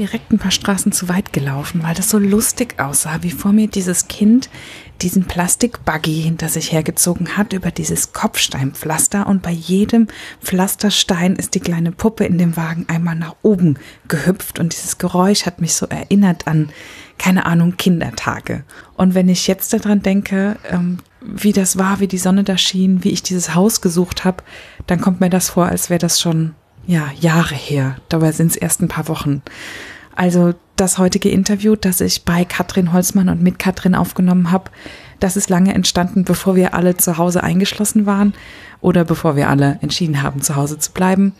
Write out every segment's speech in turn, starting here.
Direkt ein paar Straßen zu weit gelaufen, weil das so lustig aussah, wie vor mir dieses Kind diesen Plastikbuggy hinter sich hergezogen hat über dieses Kopfsteinpflaster und bei jedem Pflasterstein ist die kleine Puppe in dem Wagen einmal nach oben gehüpft und dieses Geräusch hat mich so erinnert an, keine Ahnung, Kindertage. Und wenn ich jetzt daran denke, ähm, wie das war, wie die Sonne da schien, wie ich dieses Haus gesucht habe, dann kommt mir das vor, als wäre das schon ja, Jahre her. Dabei sind es erst ein paar Wochen. Also das heutige Interview, das ich bei Katrin Holzmann und mit Katrin aufgenommen habe, das ist lange entstanden, bevor wir alle zu Hause eingeschlossen waren oder bevor wir alle entschieden haben, zu Hause zu bleiben.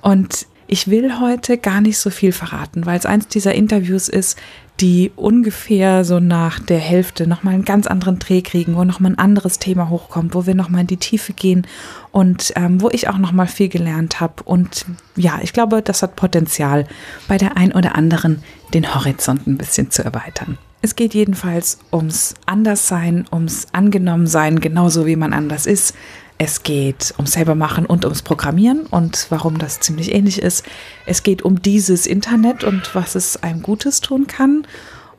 Und ich will heute gar nicht so viel verraten, weil es eins dieser Interviews ist, die ungefähr so nach der Hälfte nochmal einen ganz anderen Dreh kriegen, wo nochmal ein anderes Thema hochkommt, wo wir nochmal in die Tiefe gehen und ähm, wo ich auch nochmal viel gelernt habe. Und ja, ich glaube, das hat Potenzial, bei der ein oder anderen den Horizont ein bisschen zu erweitern. Es geht jedenfalls ums Anderssein, ums Angenommensein, genauso wie man anders ist. Es geht ums selbermachen und ums Programmieren und warum das ziemlich ähnlich ist. Es geht um dieses Internet und was es einem Gutes tun kann.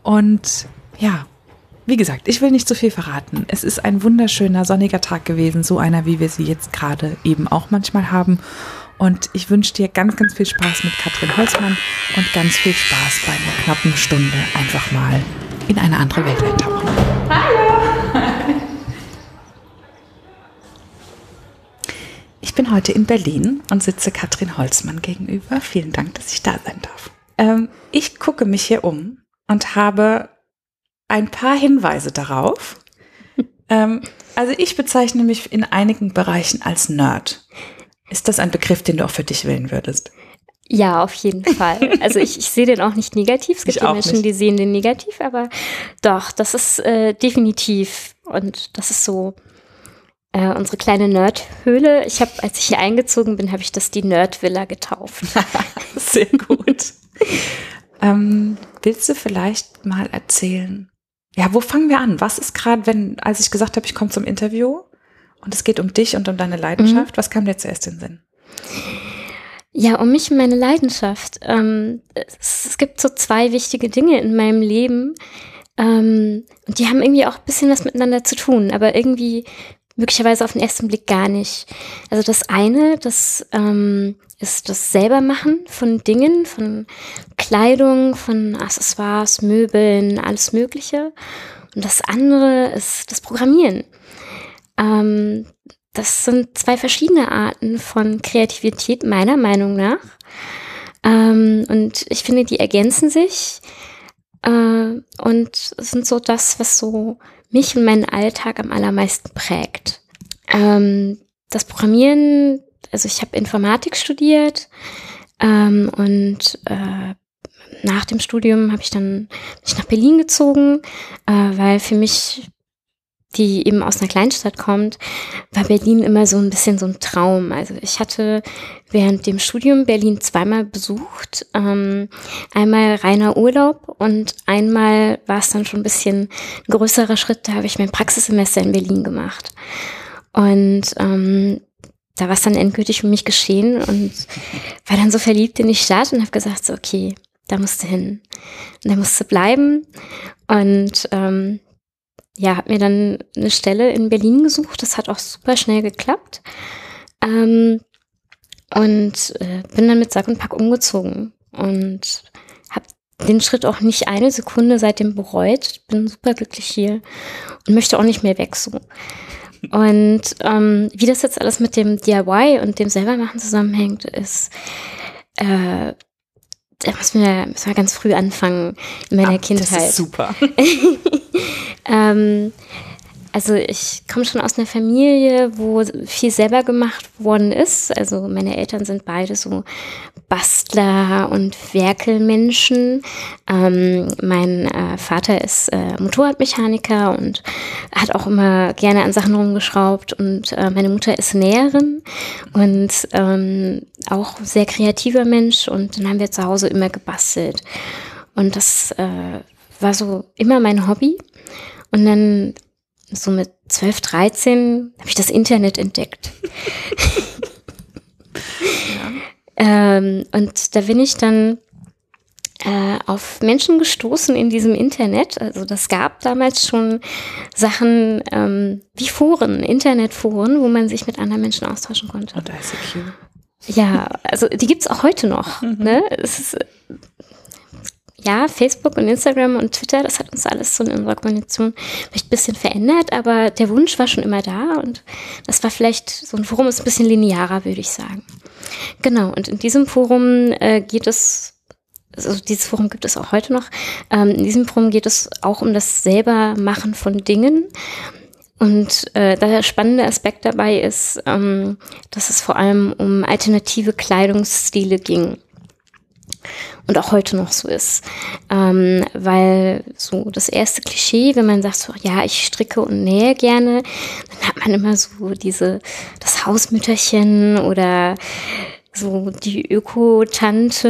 Und ja, wie gesagt, ich will nicht zu viel verraten. Es ist ein wunderschöner sonniger Tag gewesen, so einer, wie wir sie jetzt gerade eben auch manchmal haben. Und ich wünsche dir ganz, ganz viel Spaß mit Katrin Holzmann und ganz viel Spaß bei einer knappen Stunde einfach mal in eine andere Welt eintauchen. Hallo! Ich bin heute in Berlin und sitze Katrin Holzmann gegenüber. Vielen Dank, dass ich da sein darf. Ähm, ich gucke mich hier um und habe ein paar Hinweise darauf. ähm, also ich bezeichne mich in einigen Bereichen als Nerd. Ist das ein Begriff, den du auch für dich wählen würdest? Ja, auf jeden Fall. Also ich, ich sehe den auch nicht negativ. Es gibt ja Menschen, nicht. die sehen den negativ, aber doch, das ist äh, definitiv und das ist so äh, unsere kleine Nerdhöhle. Ich habe, als ich hier eingezogen bin, habe ich das die Nerdvilla getauft. Sehr gut. ähm, willst du vielleicht mal erzählen? Ja, wo fangen wir an? Was ist gerade, wenn, als ich gesagt habe, ich komme zum Interview und es geht um dich und um deine Leidenschaft, mhm. was kam dir zuerst in den Sinn? Ja, um mich und meine Leidenschaft. Ähm, es, es, gibt so zwei wichtige Dinge in meinem Leben. Ähm, und die haben irgendwie auch ein bisschen was miteinander zu tun, aber irgendwie möglicherweise auf den ersten Blick gar nicht. Also das eine, das ähm, ist das Selbermachen von Dingen, von Kleidung, von Accessoires, Möbeln, alles Mögliche. Und das andere ist das Programmieren. Ähm, das sind zwei verschiedene Arten von Kreativität, meiner Meinung nach. Ähm, und ich finde, die ergänzen sich äh, und sind so das, was so mich und meinen Alltag am allermeisten prägt. Ähm, das Programmieren, also ich habe Informatik studiert ähm, und äh, nach dem Studium habe ich dann mich nach Berlin gezogen, äh, weil für mich die eben aus einer Kleinstadt kommt, war Berlin immer so ein bisschen so ein Traum. Also ich hatte während dem Studium Berlin zweimal besucht. Ähm, einmal reiner Urlaub und einmal war es dann schon ein bisschen ein größerer Schritt. Da habe ich mein Praxissemester in Berlin gemacht. Und ähm, da war es dann endgültig für mich geschehen und war dann so verliebt in die Stadt und habe gesagt, so, okay, da musst du hin. Und da musst du bleiben. Und ähm, ja, habe mir dann eine Stelle in Berlin gesucht. Das hat auch super schnell geklappt. Ähm, und äh, bin dann mit Sack und Pack umgezogen und habe den Schritt auch nicht eine Sekunde seitdem bereut. Bin super glücklich hier und möchte auch nicht mehr weg so. Und ähm, wie das jetzt alles mit dem DIY und dem Selbermachen zusammenhängt, ist, äh, da müssen wir, müssen wir ganz früh anfangen in meiner Ach, Kindheit. Das ist super. ähm, also ich komme schon aus einer Familie, wo viel selber gemacht worden ist. Also meine Eltern sind beide so Bastler und Werkelmenschen. Ähm, mein äh, Vater ist äh, Motorradmechaniker und hat auch immer gerne an Sachen rumgeschraubt. Und äh, meine Mutter ist Näherin und ähm, auch sehr kreativer Mensch. Und dann haben wir zu Hause immer gebastelt. Und das äh, war so immer mein Hobby. Und dann so mit 12, 13 habe ich das Internet entdeckt. ja. ähm, und da bin ich dann äh, auf Menschen gestoßen in diesem Internet. Also das gab damals schon Sachen ähm, wie Foren, Internetforen, wo man sich mit anderen Menschen austauschen konnte. Und ICQ. Ja, also die gibt's auch heute noch. Mhm. Ne? Es ist, ja, Facebook und Instagram und Twitter, das hat uns alles so in unserer Kommunikation vielleicht ein bisschen verändert, aber der Wunsch war schon immer da und das war vielleicht so ein Forum ist ein bisschen linearer, würde ich sagen. Genau, und in diesem Forum äh, geht es also dieses Forum gibt es auch heute noch. Ähm, in diesem Forum geht es auch um das Selbermachen von Dingen. Und äh, der spannende Aspekt dabei ist, ähm, dass es vor allem um alternative Kleidungsstile ging und auch heute noch so ist. Ähm, weil so das erste Klischee, wenn man sagt so, ja, ich stricke und nähe gerne, dann hat man immer so diese, das Hausmütterchen oder so die Öko-Tante.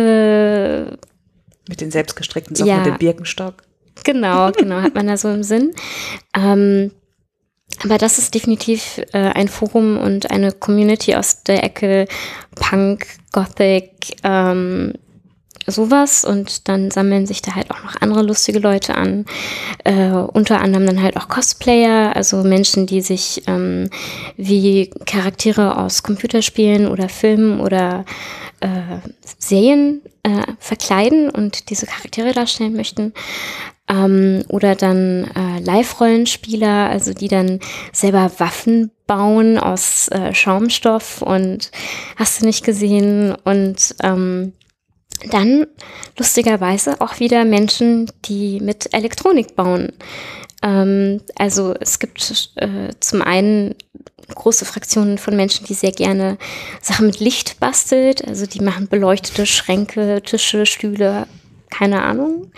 Mit den selbstgestrickten Socken ja, und dem Birkenstock. Genau, genau, hat man da so im Sinn. Ähm, aber das ist definitiv äh, ein Forum und eine Community aus der Ecke Punk, Gothic, ähm, sowas und dann sammeln sich da halt auch noch andere lustige Leute an. Äh, unter anderem dann halt auch Cosplayer, also Menschen, die sich ähm, wie Charaktere aus Computerspielen oder Filmen oder äh, Serien äh, verkleiden und diese Charaktere darstellen möchten. Ähm, oder dann äh, Live-Rollenspieler, also die dann selber Waffen bauen aus äh, Schaumstoff und hast du nicht gesehen und ähm, dann lustigerweise auch wieder Menschen, die mit Elektronik bauen. Ähm, also es gibt äh, zum einen große Fraktionen von Menschen, die sehr gerne Sachen mit Licht bastelt. Also die machen beleuchtete Schränke, Tische, Stühle, keine Ahnung.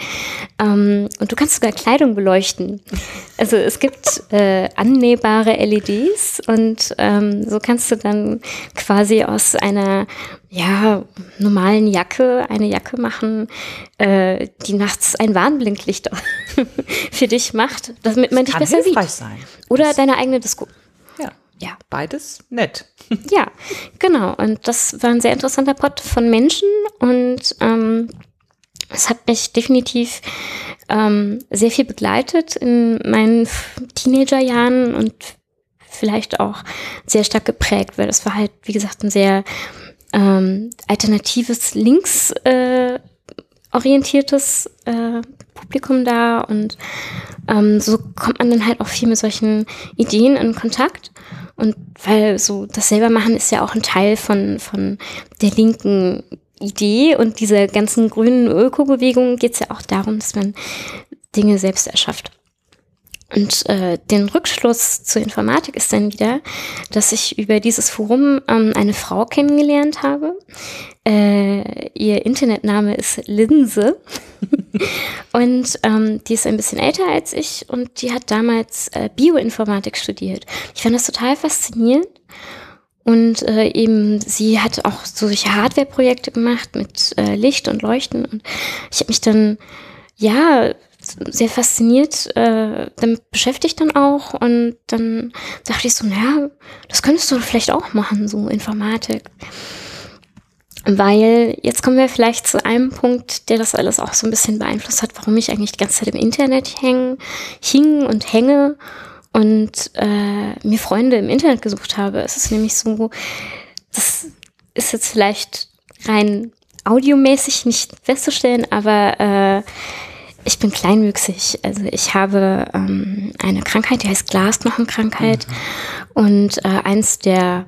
Ähm, und du kannst sogar Kleidung beleuchten. Also es gibt äh, annähbare LEDs und ähm, so kannst du dann quasi aus einer ja, normalen Jacke eine Jacke machen, äh, die nachts ein Warnblinklicht für dich macht, damit man dich besser sieht. Sein. Oder das deine eigene Disco. Ja. Ja. Beides nett. ja, genau. Und das war ein sehr interessanter Pot von Menschen und ähm, es hat mich definitiv ähm, sehr viel begleitet in meinen Teenagerjahren und vielleicht auch sehr stark geprägt, weil das war halt, wie gesagt, ein sehr ähm, alternatives, links äh, orientiertes äh, Publikum da und ähm, so kommt man dann halt auch viel mit solchen Ideen in Kontakt. Und weil so das selber machen ist ja auch ein Teil von, von der linken Idee und dieser ganzen grünen Ökobewegung geht es ja auch darum, dass man Dinge selbst erschafft. Und äh, den Rückschluss zur Informatik ist dann wieder, dass ich über dieses Forum ähm, eine Frau kennengelernt habe. Äh, ihr Internetname ist Linse. und ähm, die ist ein bisschen älter als ich und die hat damals äh, Bioinformatik studiert. Ich fand das total faszinierend und äh, eben, sie hat auch solche Hardware-Projekte gemacht mit äh, Licht und Leuchten. Und ich habe mich dann, ja, sehr fasziniert äh, damit beschäftigt dann auch. Und dann dachte ich so, naja, das könntest du vielleicht auch machen, so Informatik. Weil jetzt kommen wir vielleicht zu einem Punkt, der das alles auch so ein bisschen beeinflusst hat, warum ich eigentlich die ganze Zeit im Internet häng, hing und hänge und äh, mir Freunde im Internet gesucht habe. Es ist nämlich so, das ist jetzt vielleicht rein audiomäßig nicht festzustellen, aber äh, ich bin kleinwüchsig. Also ich habe ähm, eine Krankheit, die heißt Glasknochenkrankheit. Mhm. Und äh, eins der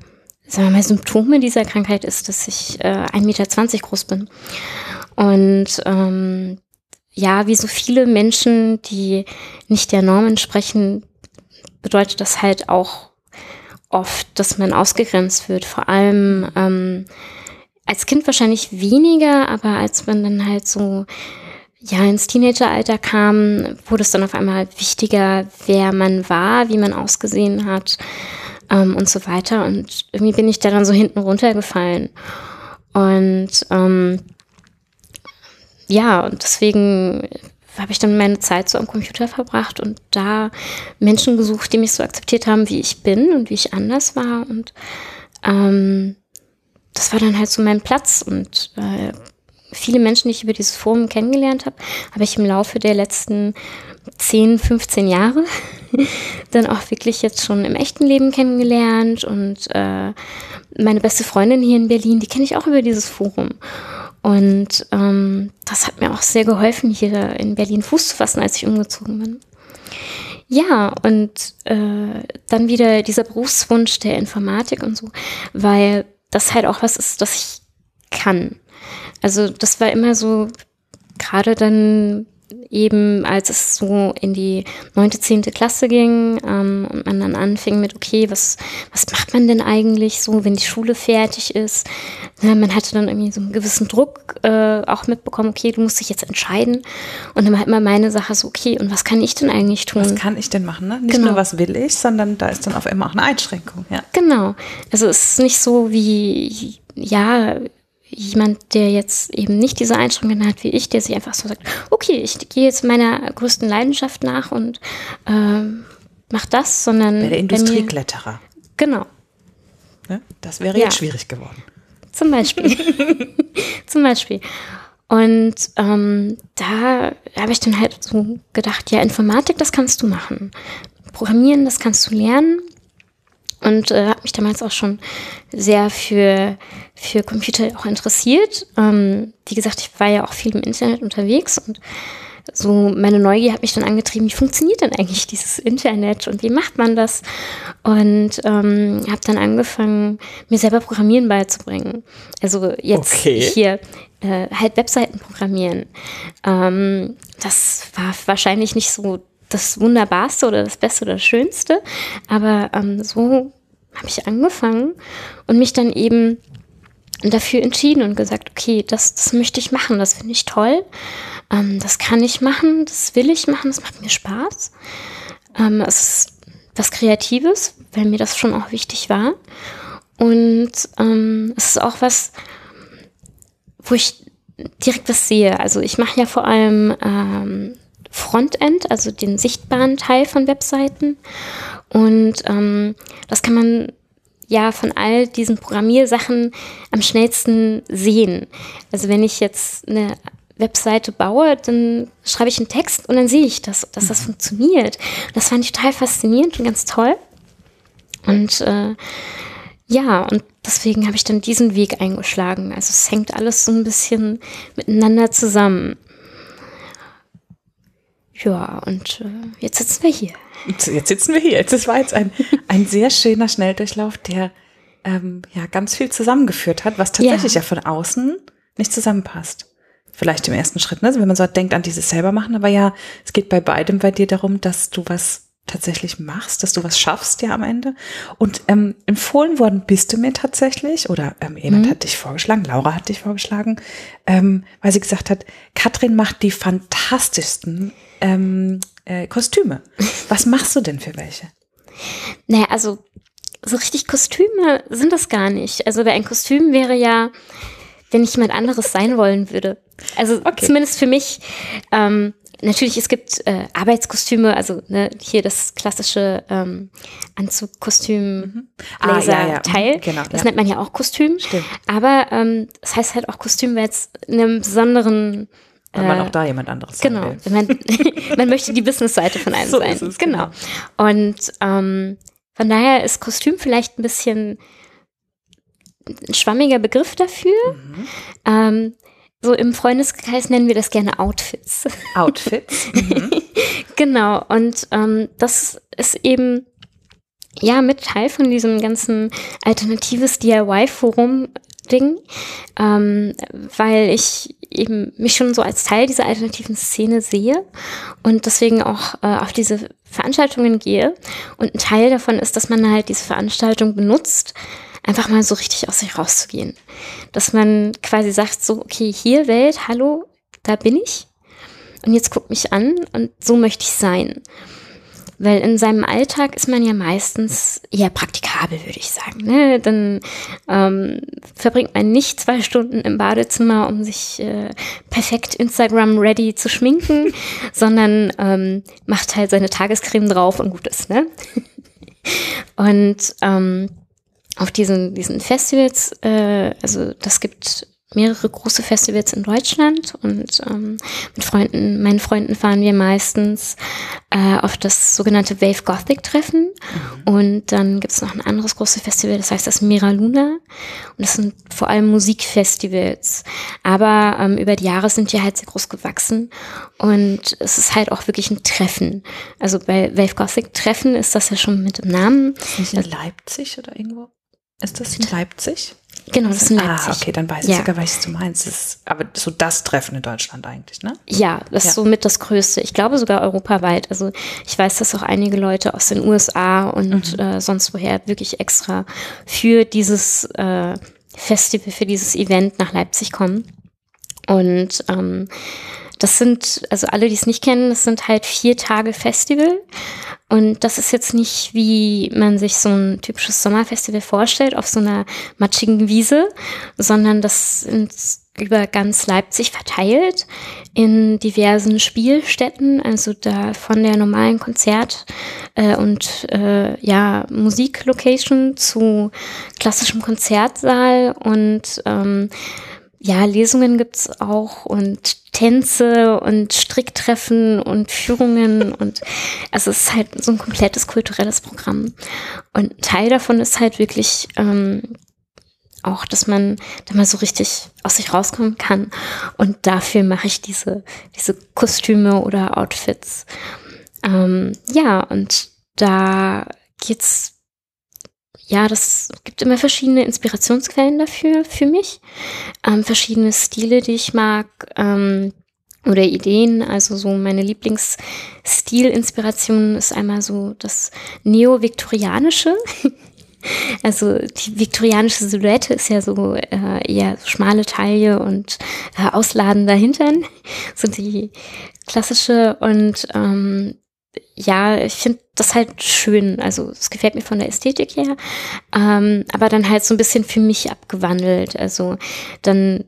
sagen wir mal, Symptome dieser Krankheit ist, dass ich äh, 1,20 Meter groß bin. Und ähm, ja, wie so viele Menschen, die nicht der Norm entsprechen, bedeutet das halt auch oft, dass man ausgegrenzt wird. Vor allem ähm, als Kind wahrscheinlich weniger, aber als man dann halt so ja ins Teenageralter kam, wurde es dann auf einmal wichtiger, wer man war, wie man ausgesehen hat ähm, und so weiter. Und irgendwie bin ich da dann so hinten runtergefallen. Und ähm, ja, und deswegen habe ich dann meine Zeit so am Computer verbracht und da Menschen gesucht, die mich so akzeptiert haben, wie ich bin und wie ich anders war. Und ähm, das war dann halt so mein Platz. Und äh, viele Menschen, die ich über dieses Forum kennengelernt habe, habe ich im Laufe der letzten 10, 15 Jahre dann auch wirklich jetzt schon im echten Leben kennengelernt und äh, meine beste Freundin hier in Berlin, die kenne ich auch über dieses Forum. Und ähm, das hat mir auch sehr geholfen, hier in Berlin Fuß zu fassen, als ich umgezogen bin. Ja, und äh, dann wieder dieser Berufswunsch der Informatik und so, weil das halt auch was ist, das ich kann. Also das war immer so, gerade dann eben, als es so in die neunte, zehnte Klasse ging ähm, und man dann anfing mit, okay, was, was macht man denn eigentlich so, wenn die Schule fertig ist? Ja, man hatte dann irgendwie so einen gewissen Druck äh, auch mitbekommen, okay, du musst dich jetzt entscheiden. Und dann war halt immer meine Sache so, okay, und was kann ich denn eigentlich tun? Was kann ich denn machen? Ne? Nicht genau. nur, was will ich, sondern da ist dann auf einmal auch eine Einschränkung. Ja. Genau. Also es ist nicht so wie, ja, jemand, der jetzt eben nicht diese Einschränkungen hat wie ich, der sich einfach so sagt, okay, ich gehe jetzt meiner größten Leidenschaft nach und äh, mach das, sondern. Der Industriekletterer. Genau. Ne? Das wäre ja. jetzt schwierig geworden. Zum Beispiel. Zum Beispiel. Und ähm, da habe ich dann halt so gedacht, ja, Informatik, das kannst du machen. Programmieren, das kannst du lernen und äh, habe mich damals auch schon sehr für, für Computer auch interessiert. Ähm, wie gesagt, ich war ja auch viel im Internet unterwegs und so meine Neugier hat mich dann angetrieben, wie funktioniert denn eigentlich dieses Internet und wie macht man das? Und ähm, habe dann angefangen, mir selber Programmieren beizubringen. Also jetzt okay. hier äh, halt Webseiten programmieren. Ähm, das war wahrscheinlich nicht so das Wunderbarste oder das Beste oder das Schönste. Aber ähm, so habe ich angefangen und mich dann eben dafür entschieden und gesagt, okay, das, das möchte ich machen, das finde ich toll, ähm, das kann ich machen, das will ich machen, das macht mir Spaß. Ähm, es ist was Kreatives, weil mir das schon auch wichtig war. Und ähm, es ist auch was, wo ich direkt was sehe. Also ich mache ja vor allem ähm, Frontend, also den sichtbaren Teil von Webseiten. Und ähm, das kann man ja von all diesen Programmiersachen am schnellsten sehen. Also wenn ich jetzt eine Webseite baue, dann schreibe ich einen Text und dann sehe ich das, dass das mhm. funktioniert. Das fand ich total faszinierend und ganz toll. Und äh, ja, und deswegen habe ich dann diesen Weg eingeschlagen. Also es hängt alles so ein bisschen miteinander zusammen. Ja, und äh, jetzt sitzen wir hier. Jetzt sitzen wir hier. Jetzt war jetzt ein, ein sehr schöner Schnelldurchlauf, der ähm, ja ganz viel zusammengeführt hat, was tatsächlich ja, ja von außen nicht zusammenpasst. Vielleicht im ersten Schritt, ne? Also wenn man so denkt an dieses selber machen, aber ja, es geht bei beidem bei dir darum, dass du was tatsächlich machst, dass du was schaffst ja am Ende. Und ähm, empfohlen worden bist du mir tatsächlich, oder ähm, jemand mhm. hat dich vorgeschlagen, Laura hat dich vorgeschlagen, ähm, weil sie gesagt hat, Katrin macht die fantastischsten ähm, äh, Kostüme. Was machst du denn für welche? Naja, also so richtig Kostüme sind das gar nicht. Also ein Kostüm wäre ja, wenn ich jemand anderes sein wollen würde. Also okay. zumindest für mich. Ähm, natürlich, es gibt äh, Arbeitskostüme, also ne, hier das klassische ähm, Anzugkostüm, mhm. Blazer ah, ja, ja. Teil. Mhm, genau, das ja. nennt man ja auch Kostüm. Stimmt. Aber ähm, das heißt halt auch Kostüm, weil es in einem besonderen wenn man äh, auch da jemand anderes sein genau, will. Man, man möchte die Business-Seite von einem so sein. Es, genau. genau. Und ähm, von daher ist Kostüm vielleicht ein bisschen ein schwammiger Begriff dafür. Mhm. Ähm, so im Freundeskreis nennen wir das gerne Outfits. Outfits. Mhm. genau. Und ähm, das ist eben ja mit Teil von diesem ganzen alternatives DIY-Forum Ding, ähm, weil ich eben mich schon so als Teil dieser alternativen Szene sehe und deswegen auch äh, auf diese Veranstaltungen gehe. Und ein Teil davon ist, dass man halt diese Veranstaltung benutzt, einfach mal so richtig aus sich rauszugehen. Dass man quasi sagt, so, okay, hier Welt, hallo, da bin ich. Und jetzt guck mich an und so möchte ich sein. Weil in seinem Alltag ist man ja meistens eher praktikabel, würde ich sagen. Ne? Dann ähm, verbringt man nicht zwei Stunden im Badezimmer, um sich äh, perfekt Instagram-ready zu schminken, sondern ähm, macht halt seine Tagescreme drauf und gut ist. Ne? und ähm, auf diesen, diesen Festivals, äh, also das gibt mehrere große Festivals in Deutschland und ähm, mit Freunden, meinen Freunden fahren wir meistens äh, auf das sogenannte Wave Gothic Treffen mhm. und dann gibt es noch ein anderes großes Festival, das heißt das Mira Luna und das sind vor allem Musikfestivals, aber ähm, über die Jahre sind die halt sehr groß gewachsen und es ist halt auch wirklich ein Treffen. Also bei Wave Gothic Treffen ist das ja schon mit dem Namen. Ist nicht in Leipzig oder irgendwo? Ist das in Leipzig? Genau, das ist in ah, Leipzig. Ah, okay, dann weiß ja. ich sogar, was du meinst. Das ist aber so das Treffen in Deutschland eigentlich, ne? Ja, das ja. ist somit das Größte. Ich glaube sogar europaweit. Also ich weiß, dass auch einige Leute aus den USA und mhm. äh, sonst woher wirklich extra für dieses äh, Festival, für dieses Event nach Leipzig kommen. Und ähm, das sind, also alle, die es nicht kennen, das sind halt vier Tage Festival. Und das ist jetzt nicht, wie man sich so ein typisches Sommerfestival vorstellt, auf so einer matschigen Wiese, sondern das sind über ganz Leipzig verteilt in diversen Spielstätten, also da von der normalen Konzert- äh, und äh, ja Musiklocation zu klassischem Konzertsaal und ähm, ja, Lesungen gibt's auch und Tänze und Stricktreffen und Führungen und also es ist halt so ein komplettes kulturelles Programm. Und Teil davon ist halt wirklich ähm, auch, dass man da mal so richtig aus sich rauskommen kann. Und dafür mache ich diese, diese Kostüme oder Outfits. Ähm, ja, und da geht's ja, das gibt immer verschiedene Inspirationsquellen dafür, für mich. Ähm, verschiedene Stile, die ich mag. Ähm, oder Ideen, also so meine Lieblingsstilinspiration ist einmal so das Neo-Viktorianische. Also die viktorianische Silhouette ist ja so äh, eher schmale Taille und äh, ausladender Hintern, so die klassische und ähm, ja, ich finde das halt schön. Also es gefällt mir von der Ästhetik her, ähm, aber dann halt so ein bisschen für mich abgewandelt. Also dann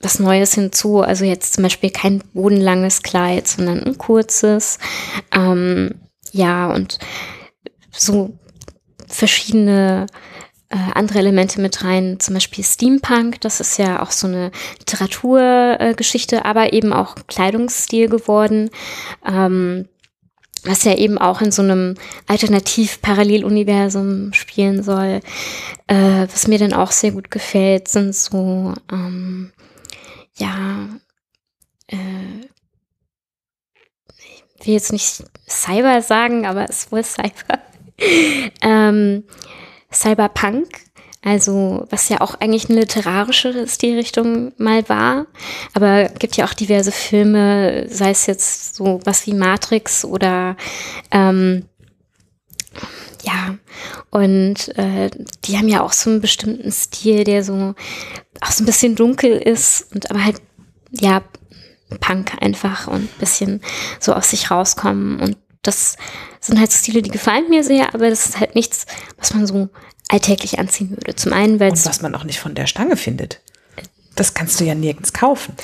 was Neues hinzu. Also jetzt zum Beispiel kein bodenlanges Kleid, sondern ein kurzes. Ähm, ja, und so verschiedene äh, andere Elemente mit rein, zum Beispiel Steampunk, das ist ja auch so eine Literaturgeschichte, äh, aber eben auch Kleidungsstil geworden. Ähm, was ja eben auch in so einem Alternativ-Paralleluniversum spielen soll. Äh, was mir dann auch sehr gut gefällt, sind so, ähm, ja, äh, ich will jetzt nicht Cyber sagen, aber es ist wohl Cyber. ähm, Cyberpunk also, was ja auch eigentlich eine literarische Stilrichtung mal war. Aber gibt ja auch diverse Filme, sei es jetzt so was wie Matrix oder ähm, ja, und äh, die haben ja auch so einen bestimmten Stil, der so auch so ein bisschen dunkel ist und aber halt, ja, Punk einfach und ein bisschen so aus sich rauskommen. Und das sind halt Stile, die gefallen mir sehr, aber das ist halt nichts, was man so alltäglich anziehen würde. Zum einen, weil es. was man auch nicht von der Stange findet. Das kannst du ja nirgends kaufen.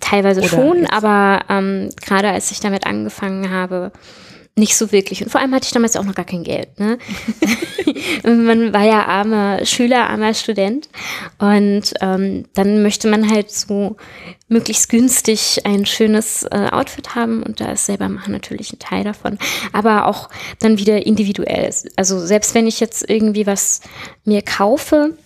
Teilweise Oder schon, jetzt? aber ähm, gerade als ich damit angefangen habe, nicht so wirklich. Und vor allem hatte ich damals auch noch gar kein Geld. Ne? man war ja armer Schüler, armer Student. Und ähm, dann möchte man halt so möglichst günstig ein schönes äh, Outfit haben. Und da ist selber machen natürlich ein Teil davon. Aber auch dann wieder individuell. Also selbst wenn ich jetzt irgendwie was mir kaufe,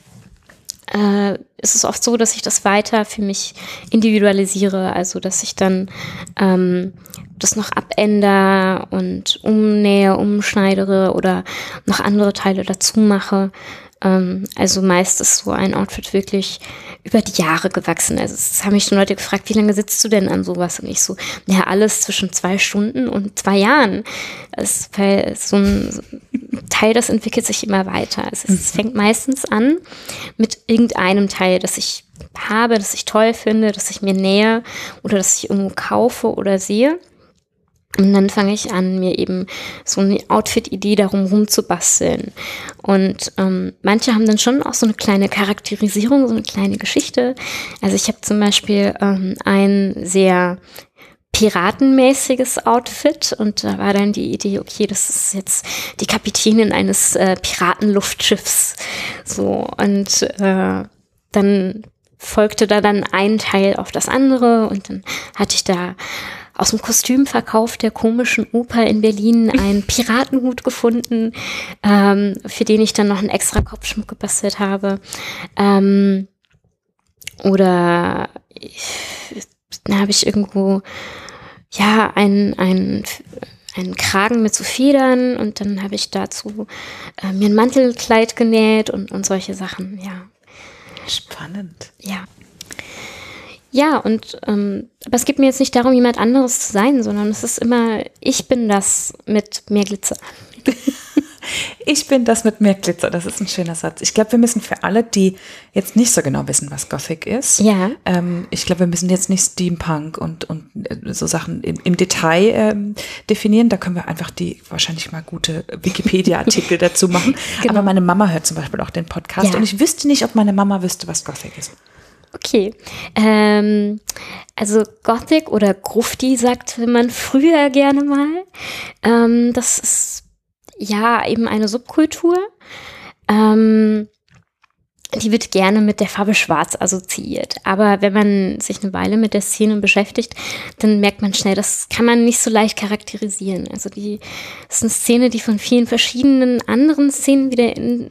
äh, ist es oft so, dass ich das weiter für mich individualisiere, also dass ich dann ähm, das noch abändere und umnähe, umschneidere oder noch andere Teile dazu mache. Ähm, also meist ist so ein Outfit wirklich über die Jahre gewachsen. Also es haben mich schon Leute gefragt, wie lange sitzt du denn an sowas? Und ich so, ja, alles zwischen zwei Stunden und zwei Jahren. Es, weil so ein Teil, das entwickelt sich immer weiter. Es, es fängt meistens an mit irgendeinem Teil, das ich habe, das ich toll finde, das ich mir nähe oder das ich irgendwo kaufe oder sehe. Und dann fange ich an, mir eben so eine Outfit-Idee darum rumzubasteln. Und ähm, manche haben dann schon auch so eine kleine Charakterisierung, so eine kleine Geschichte. Also ich habe zum Beispiel ähm, ein sehr piratenmäßiges Outfit und da war dann die Idee, okay, das ist jetzt die Kapitänin eines äh, Piratenluftschiffs. So und äh, dann folgte da dann ein Teil auf das andere und dann hatte ich da aus dem Kostümverkauf der komischen Oper in Berlin einen Piratenhut gefunden, ähm, für den ich dann noch einen extra Kopfschmuck gebastelt habe. Ähm, oder dann habe ich irgendwo ja ein, ein einen Kragen mit so Federn und dann habe ich dazu äh, mir ein Mantelkleid genäht und, und solche Sachen, ja. Spannend. Ja. Ja, und ähm, aber es geht mir jetzt nicht darum, jemand anderes zu sein, sondern es ist immer, ich bin das mit mehr Glitzer. Ich bin das mit mehr Glitzer. Das ist ein schöner Satz. Ich glaube, wir müssen für alle, die jetzt nicht so genau wissen, was Gothic ist, ja. ähm, ich glaube, wir müssen jetzt nicht Steampunk und, und äh, so Sachen im, im Detail ähm, definieren. Da können wir einfach die wahrscheinlich mal gute Wikipedia-Artikel dazu machen. Genau. Aber meine Mama hört zum Beispiel auch den Podcast ja. und ich wüsste nicht, ob meine Mama wüsste, was Gothic ist. Okay. Ähm, also Gothic oder Grufti sagte man früher gerne mal. Ähm, das ist ja eben eine Subkultur. Ähm, die wird gerne mit der Farbe Schwarz assoziiert. Aber wenn man sich eine Weile mit der Szene beschäftigt, dann merkt man schnell, das kann man nicht so leicht charakterisieren. Also die das ist eine Szene, die von vielen verschiedenen anderen Szenen wieder in,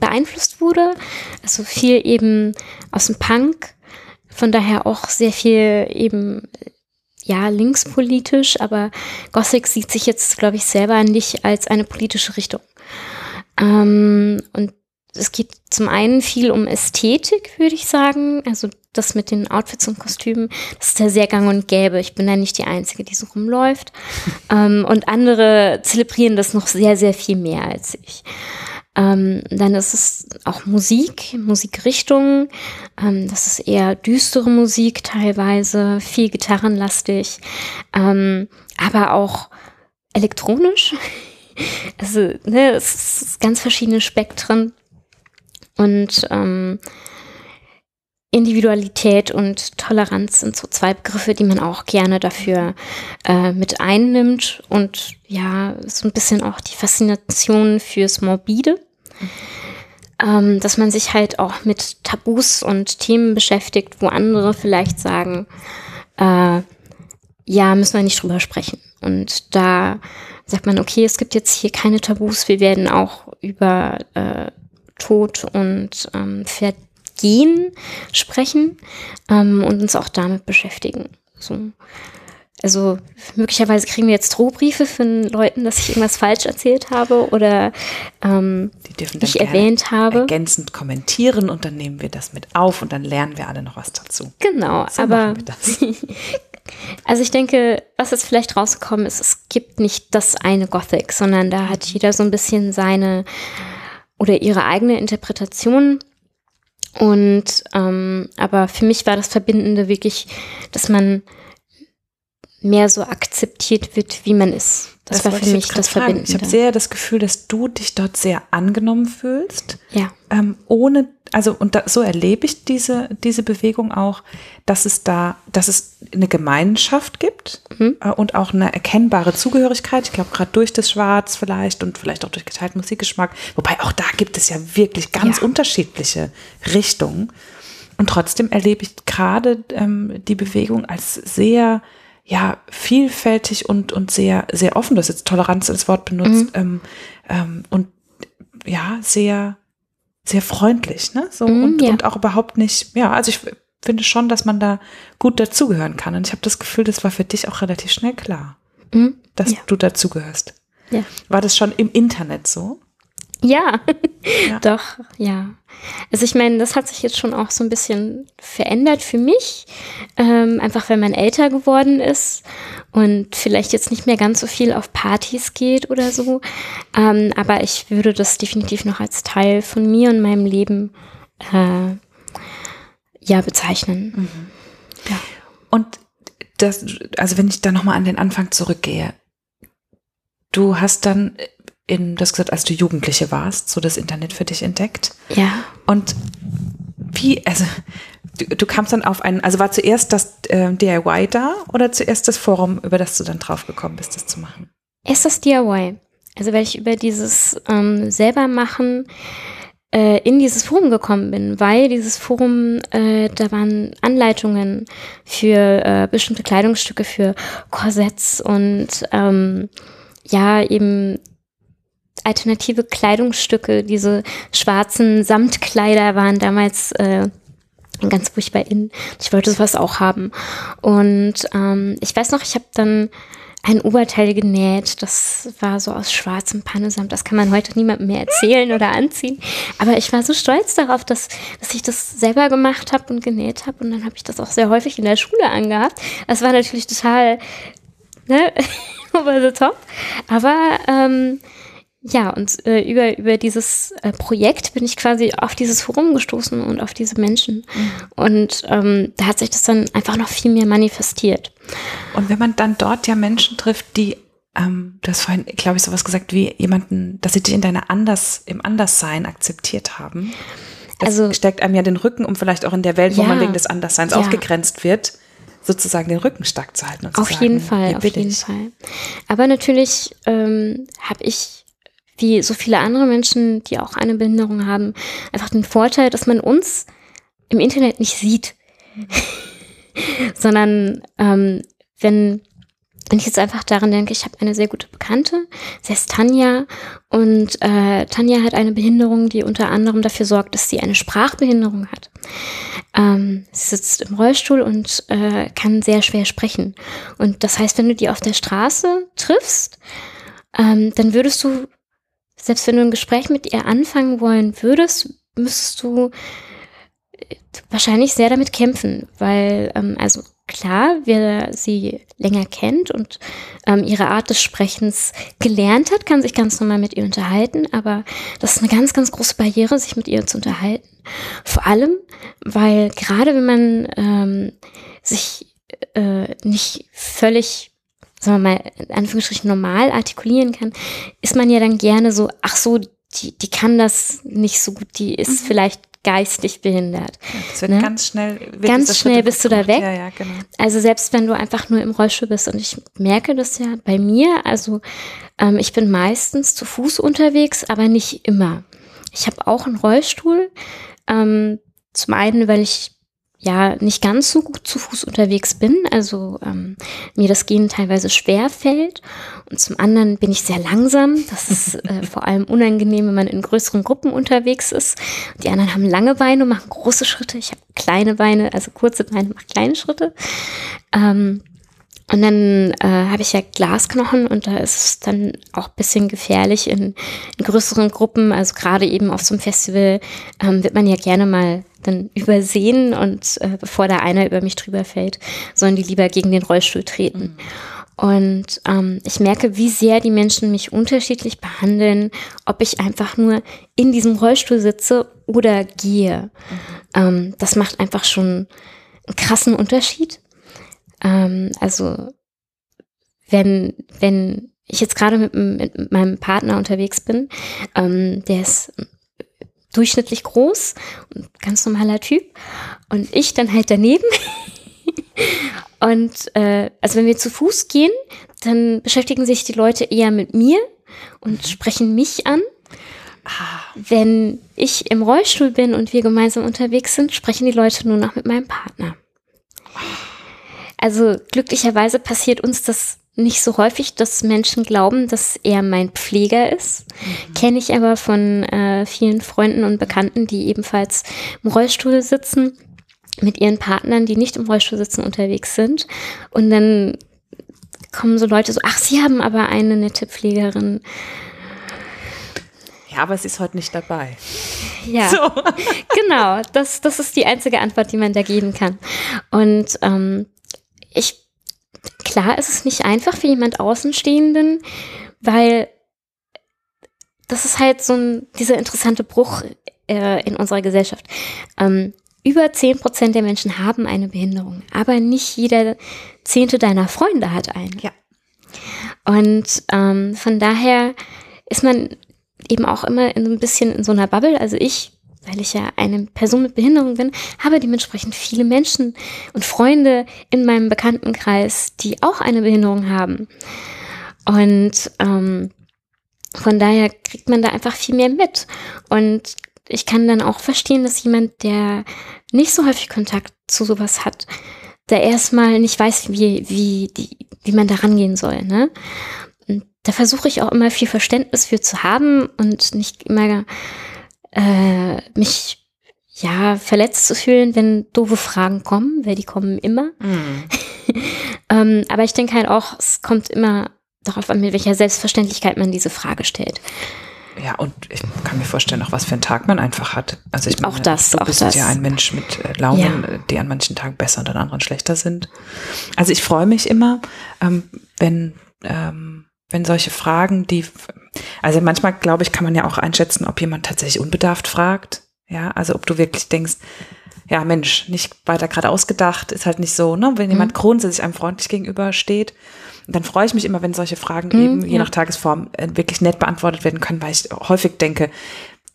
beeinflusst wurde. Also viel eben aus dem Punk, von daher auch sehr viel eben ja linkspolitisch, aber Gothic sieht sich jetzt, glaube ich, selber nicht als eine politische Richtung. Ähm, und es geht zum einen viel um Ästhetik, würde ich sagen. Also das mit den Outfits und Kostümen, das ist ja sehr gang und gäbe. Ich bin da nicht die Einzige, die so rumläuft. ähm, und andere zelebrieren das noch sehr, sehr viel mehr als ich. Ähm, dann ist es auch Musik, Musikrichtungen. Ähm, das ist eher düstere Musik teilweise, viel gitarrenlastig, ähm, aber auch elektronisch. Also, ne, es ist ganz verschiedene Spektren. Und ähm, Individualität und Toleranz sind so zwei Begriffe, die man auch gerne dafür äh, mit einnimmt und ja, so ein bisschen auch die Faszination fürs Morbide ähm, dass man sich halt auch mit Tabus und Themen beschäftigt, wo andere vielleicht sagen, äh, ja, müssen wir nicht drüber sprechen. Und da sagt man, okay, es gibt jetzt hier keine Tabus, wir werden auch über äh, Tod und ähm, Vergehen sprechen ähm, und uns auch damit beschäftigen. So. Also möglicherweise kriegen wir jetzt Drohbriefe von Leuten, dass ich irgendwas falsch erzählt habe oder ähm, Die dürfen ich erwähnt habe. Ergänzend kommentieren und dann nehmen wir das mit auf und dann lernen wir alle noch was dazu. Genau, so aber also ich denke, was jetzt vielleicht rausgekommen ist, es gibt nicht das eine Gothic, sondern da hat jeder so ein bisschen seine oder ihre eigene Interpretation. Und ähm, aber für mich war das Verbindende wirklich, dass man mehr so akzeptiert wird, wie man ist. Das, das war für mich das Verbindende. Ich habe sehr das Gefühl, dass du dich dort sehr angenommen fühlst. Ja. Ähm, ohne, also und da, so erlebe ich diese diese Bewegung auch, dass es da, dass es eine Gemeinschaft gibt mhm. äh, und auch eine erkennbare Zugehörigkeit. Ich glaube gerade durch das Schwarz vielleicht und vielleicht auch durch geteilten Musikgeschmack. Wobei auch da gibt es ja wirklich ganz ja. unterschiedliche Richtungen. Und trotzdem erlebe ich gerade ähm, die Bewegung als sehr ja vielfältig und und sehr sehr offen. Du hast jetzt Toleranz als Wort benutzt mhm. ähm, ähm, und ja sehr sehr freundlich, ne? So mhm, und, ja. und auch überhaupt nicht. Ja, also ich finde schon, dass man da gut dazugehören kann. Und ich habe das Gefühl, das war für dich auch relativ schnell klar, mhm, dass ja. du dazugehörst. Ja. War das schon im Internet so? Ja, ja. doch, ja. Also ich meine, das hat sich jetzt schon auch so ein bisschen verändert für mich, ähm, einfach wenn man älter geworden ist und vielleicht jetzt nicht mehr ganz so viel auf Partys geht oder so. Ähm, aber ich würde das definitiv noch als Teil von mir und meinem Leben äh, ja bezeichnen. Mhm. Ja. Und das, also wenn ich da nochmal an den Anfang zurückgehe, du hast dann in, das gesagt, als du Jugendliche warst, so das Internet für dich entdeckt. Ja. Und wie, also du, du kamst dann auf einen, also war zuerst das äh, DIY da oder zuerst das Forum, über das du dann drauf gekommen bist, das zu machen? Erst das DIY. Also weil ich über dieses ähm, selber machen äh, in dieses Forum gekommen bin, weil dieses Forum, äh, da waren Anleitungen für äh, bestimmte Kleidungsstücke, für Korsetts und ähm, ja, eben alternative Kleidungsstücke, diese schwarzen Samtkleider waren damals äh, ganz furchtbar in. Ich wollte sowas auch haben. Und ähm, ich weiß noch, ich habe dann ein Oberteil genäht. Das war so aus schwarzem Pannesamt. Das kann man heute niemandem mehr erzählen oder anziehen. Aber ich war so stolz darauf, dass, dass ich das selber gemacht habe und genäht habe. Und dann habe ich das auch sehr häufig in der Schule angehabt. Das war natürlich total ne, over the top. Aber ähm, ja, und äh, über, über dieses äh, Projekt bin ich quasi auf dieses Forum gestoßen und auf diese Menschen. Mhm. Und ähm, da hat sich das dann einfach noch viel mehr manifestiert. Und wenn man dann dort ja Menschen trifft, die, ähm, du hast vorhin, glaube ich, sowas gesagt wie jemanden, dass sie dich in deiner Anders, im Anderssein akzeptiert haben. Das also, stärkt einem ja den Rücken, um vielleicht auch in der Welt, wo ja, man wegen des Andersseins ja. ausgegrenzt wird, sozusagen den Rücken stark zu halten. auf sagen, jeden Fall, auf jeden ich. Fall. Aber natürlich ähm, habe ich wie so viele andere Menschen, die auch eine Behinderung haben, einfach den Vorteil, dass man uns im Internet nicht sieht, sondern ähm, wenn wenn ich jetzt einfach daran denke, ich habe eine sehr gute Bekannte, sie heißt Tanja und äh, Tanja hat eine Behinderung, die unter anderem dafür sorgt, dass sie eine Sprachbehinderung hat. Ähm, sie sitzt im Rollstuhl und äh, kann sehr schwer sprechen. Und das heißt, wenn du die auf der Straße triffst, ähm, dann würdest du selbst wenn du ein Gespräch mit ihr anfangen wollen würdest, müsstest du äh, wahrscheinlich sehr damit kämpfen, weil, ähm, also klar, wer sie länger kennt und ähm, ihre Art des Sprechens gelernt hat, kann sich ganz normal mit ihr unterhalten, aber das ist eine ganz, ganz große Barriere, sich mit ihr zu unterhalten. Vor allem, weil gerade wenn man ähm, sich äh, nicht völlig sagen wir mal, in Anführungsstrichen normal artikulieren kann, ist man ja dann gerne so, ach so, die, die kann das nicht so gut, die ist mhm. vielleicht geistig behindert. Ja, das wird ne? ganz schnell. Wird ganz schnell bist du da weg. Ja, ja, genau. Also selbst wenn du einfach nur im Rollstuhl bist und ich merke das ja bei mir, also ähm, ich bin meistens zu Fuß unterwegs, aber nicht immer. Ich habe auch einen Rollstuhl. Ähm, zum einen, weil ich ja nicht ganz so gut zu Fuß unterwegs bin, also ähm, mir das Gehen teilweise schwer fällt und zum anderen bin ich sehr langsam. Das ist äh, vor allem unangenehm, wenn man in größeren Gruppen unterwegs ist. Die anderen haben lange Beine und machen große Schritte. Ich habe kleine Beine, also kurze Beine, mache kleine Schritte. Ähm, und dann äh, habe ich ja Glasknochen und da ist es dann auch bisschen gefährlich in, in größeren Gruppen. Also gerade eben auf so einem Festival ähm, wird man ja gerne mal dann übersehen und äh, bevor da einer über mich drüber fällt, sollen die lieber gegen den Rollstuhl treten. Mhm. Und ähm, ich merke, wie sehr die Menschen mich unterschiedlich behandeln, ob ich einfach nur in diesem Rollstuhl sitze oder gehe. Mhm. Ähm, das macht einfach schon einen krassen Unterschied. Ähm, also wenn, wenn ich jetzt gerade mit, mit, meinem Partner unterwegs bin, ähm, der ist durchschnittlich groß und ganz normaler Typ und ich dann halt daneben. und äh, also wenn wir zu Fuß gehen, dann beschäftigen sich die Leute eher mit mir und sprechen mich an. Ah. Wenn ich im Rollstuhl bin und wir gemeinsam unterwegs sind, sprechen die Leute nur noch mit meinem Partner. Also glücklicherweise passiert uns das nicht so häufig, dass Menschen glauben, dass er mein Pfleger ist. Mhm. Kenne ich aber von äh, vielen Freunden und Bekannten, die ebenfalls im Rollstuhl sitzen, mit ihren Partnern, die nicht im Rollstuhl sitzen, unterwegs sind. Und dann kommen so Leute so, ach, sie haben aber eine nette Pflegerin. Ja, aber sie ist heute nicht dabei. Ja, so. genau. Das, das ist die einzige Antwort, die man da geben kann. Und ähm, ich, klar ist es nicht einfach für jemand Außenstehenden, weil das ist halt so ein, dieser interessante Bruch äh, in unserer Gesellschaft. Ähm, über zehn Prozent der Menschen haben eine Behinderung, aber nicht jeder Zehnte deiner Freunde hat eine. Ja. Und ähm, von daher ist man eben auch immer in so ein bisschen in so einer Bubble. Also ich weil ich ja eine Person mit Behinderung bin, habe dementsprechend viele Menschen und Freunde in meinem Bekanntenkreis, die auch eine Behinderung haben. Und ähm, von daher kriegt man da einfach viel mehr mit. Und ich kann dann auch verstehen, dass jemand, der nicht so häufig Kontakt zu sowas hat, der erstmal nicht weiß, wie, wie, die, wie man da rangehen soll. Ne? Und da versuche ich auch immer viel Verständnis für zu haben und nicht immer äh, mich ja verletzt zu fühlen, wenn doofe Fragen kommen, weil die kommen immer. Mhm. ähm, aber ich denke halt auch, es kommt immer darauf an, mit welcher Selbstverständlichkeit man diese Frage stellt. Ja, und ich kann mir vorstellen, auch was für einen Tag man einfach hat. Also ich meine, auch das, du auch bist das. ja ein Mensch mit äh, Launen, ja. die an manchen Tagen besser und an anderen schlechter sind. Also ich freue mich immer, ähm, wenn, ähm, wenn solche Fragen, die, also manchmal glaube ich, kann man ja auch einschätzen, ob jemand tatsächlich unbedarft fragt. Ja, also ob du wirklich denkst, ja Mensch, nicht weiter gerade ausgedacht, ist halt nicht so, ne? Wenn jemand mhm. grundsätzlich einem freundlich gegenüber steht dann freue ich mich immer, wenn solche Fragen mhm, eben je ja. nach Tagesform äh, wirklich nett beantwortet werden können, weil ich häufig denke,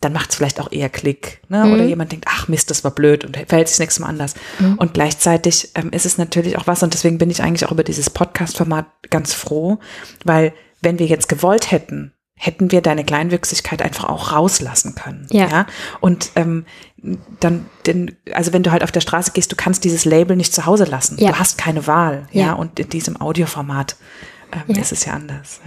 dann macht es vielleicht auch eher Klick. Ne? Mhm. Oder jemand denkt, ach Mist, das war blöd und verhält sich nächstes Mal anders. Mhm. Und gleichzeitig ähm, ist es natürlich auch was, und deswegen bin ich eigentlich auch über dieses Podcast-Format ganz froh, weil wenn wir jetzt gewollt hätten, hätten wir deine Kleinwüchsigkeit einfach auch rauslassen können. Ja. ja? Und ähm, dann, denn, also wenn du halt auf der Straße gehst, du kannst dieses Label nicht zu Hause lassen. Ja. Du hast keine Wahl. Ja. ja? Und in diesem Audioformat ähm, ist es ja anders.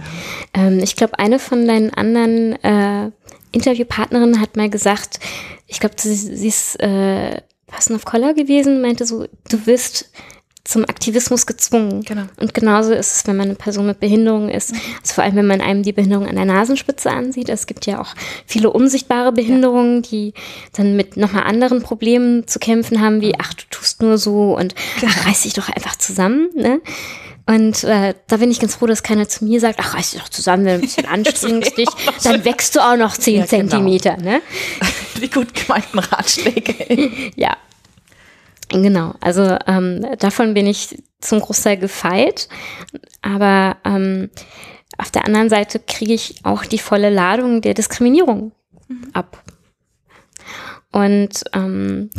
Ähm, ich glaube, eine von deinen anderen äh, Interviewpartnerinnen hat mal gesagt, ich glaube, sie, sie ist äh, Passen auf Collar gewesen, meinte so, du wirst zum Aktivismus gezwungen. Genau. Und genauso ist es, wenn man eine Person mit Behinderung ist. Mhm. Also vor allem, wenn man einem die Behinderung an der Nasenspitze ansieht. Es gibt ja auch viele unsichtbare Behinderungen, ja. die dann mit nochmal anderen Problemen zu kämpfen haben, wie, ach, du tust nur so und genau. ach, reiß dich doch einfach zusammen. Ne? Und äh, da bin ich ganz froh, dass keiner zu mir sagt, ach, reiß dich doch zusammen, wenn du ein bisschen anstrengst dich, dann wächst du auch noch zehn ja, genau. Zentimeter. Ne? Die gut gemeinten Ratschläge. ja, Genau, also ähm, davon bin ich zum Großteil gefeit, aber ähm, auf der anderen Seite kriege ich auch die volle Ladung der Diskriminierung mhm. ab. Und ähm,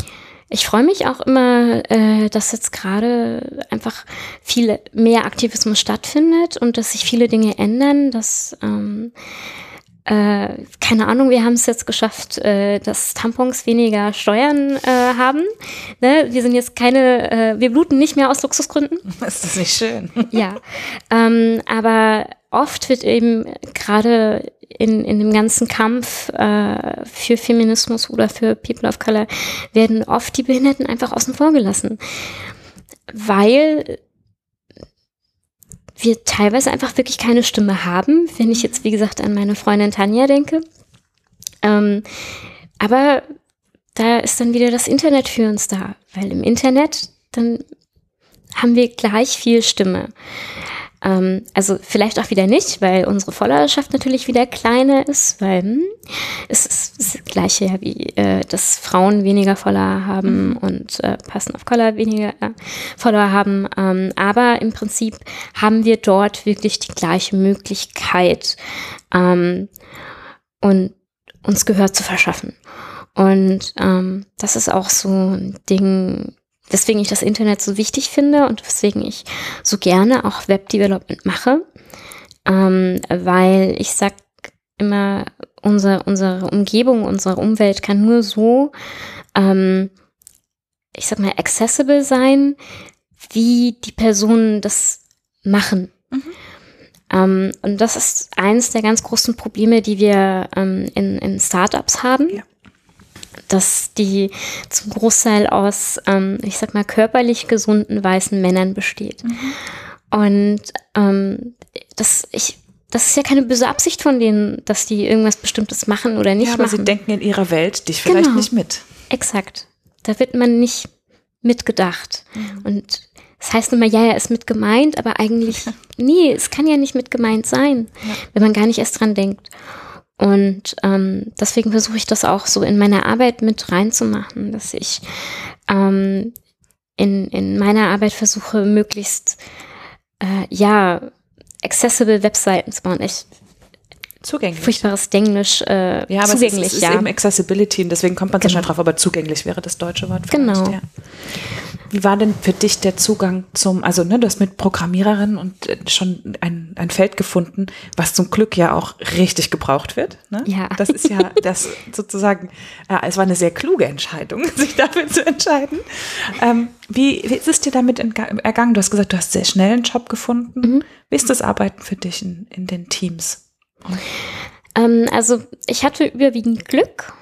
ich freue mich auch immer, äh, dass jetzt gerade einfach viel mehr Aktivismus stattfindet und dass sich viele Dinge ändern, dass ähm, äh, keine Ahnung, wir haben es jetzt geschafft, äh, dass Tampons weniger Steuern äh, haben. Ne? Wir sind jetzt keine, äh, wir bluten nicht mehr aus Luxusgründen. Ist das nicht schön? ja, ähm, aber oft wird eben gerade in, in dem ganzen Kampf äh, für Feminismus oder für People of Color werden oft die Behinderten einfach außen vor gelassen. Weil wir teilweise einfach wirklich keine Stimme haben, wenn ich jetzt, wie gesagt, an meine Freundin Tanja denke. Ähm, aber da ist dann wieder das Internet für uns da, weil im Internet dann haben wir gleich viel Stimme. Ähm, also vielleicht auch wieder nicht, weil unsere Followerschaft natürlich wieder kleiner ist, weil hm, es ist das gleiche ja wie, äh, dass Frauen weniger Follower haben mhm. und äh, Passen auf Color weniger äh, Follower haben. Ähm, aber im Prinzip haben wir dort wirklich die gleiche Möglichkeit ähm, und uns Gehör zu verschaffen. Und ähm, das ist auch so ein Ding, weswegen ich das Internet so wichtig finde und weswegen ich so gerne auch Webdevelopment mache, ähm, weil ich sag immer, unsere, unsere Umgebung, unsere Umwelt kann nur so, ähm, ich sag mal, accessible sein, wie die Personen das machen. Mhm. Ähm, und das ist eines der ganz großen Probleme, die wir ähm, in, in Startups haben. Ja dass die zum Großteil aus, ähm, ich sag mal, körperlich gesunden weißen Männern besteht. Mhm. Und ähm, das, ich, das ist ja keine böse Absicht von denen, dass die irgendwas Bestimmtes machen oder nicht ja, aber machen. sie denken in ihrer Welt dich vielleicht genau. nicht mit. Exakt. Da wird man nicht mitgedacht. Mhm. Und das heißt immer, ja, er ist mit gemeint, aber eigentlich, nee, es kann ja nicht mit gemeint sein, ja. wenn man gar nicht erst dran denkt. Und ähm, deswegen versuche ich das auch so in meine Arbeit mit reinzumachen, dass ich ähm, in, in meiner Arbeit versuche, möglichst äh, ja accessible Webseiten zu bauen. Ich, zugänglich. Furchtbares Englisch. Äh, ja, aber zugänglich, es ist, es ist ja. eben Accessibility und deswegen kommt man so genau. schnell drauf, aber zugänglich wäre das deutsche Wort. Genau. Ja. Wie war denn für dich der Zugang zum, also ne, du hast mit Programmiererin und äh, schon ein, ein Feld gefunden, was zum Glück ja auch richtig gebraucht wird. Ne? Ja. Das ist ja das sozusagen, äh, es war eine sehr kluge Entscheidung, sich dafür zu entscheiden. Ähm, wie, wie ist es dir damit ergangen? Du hast gesagt, du hast sehr schnell einen Job gefunden. Mhm. Wie ist das Arbeiten für dich in, in den Teams? Ähm, also ich hatte überwiegend Glück,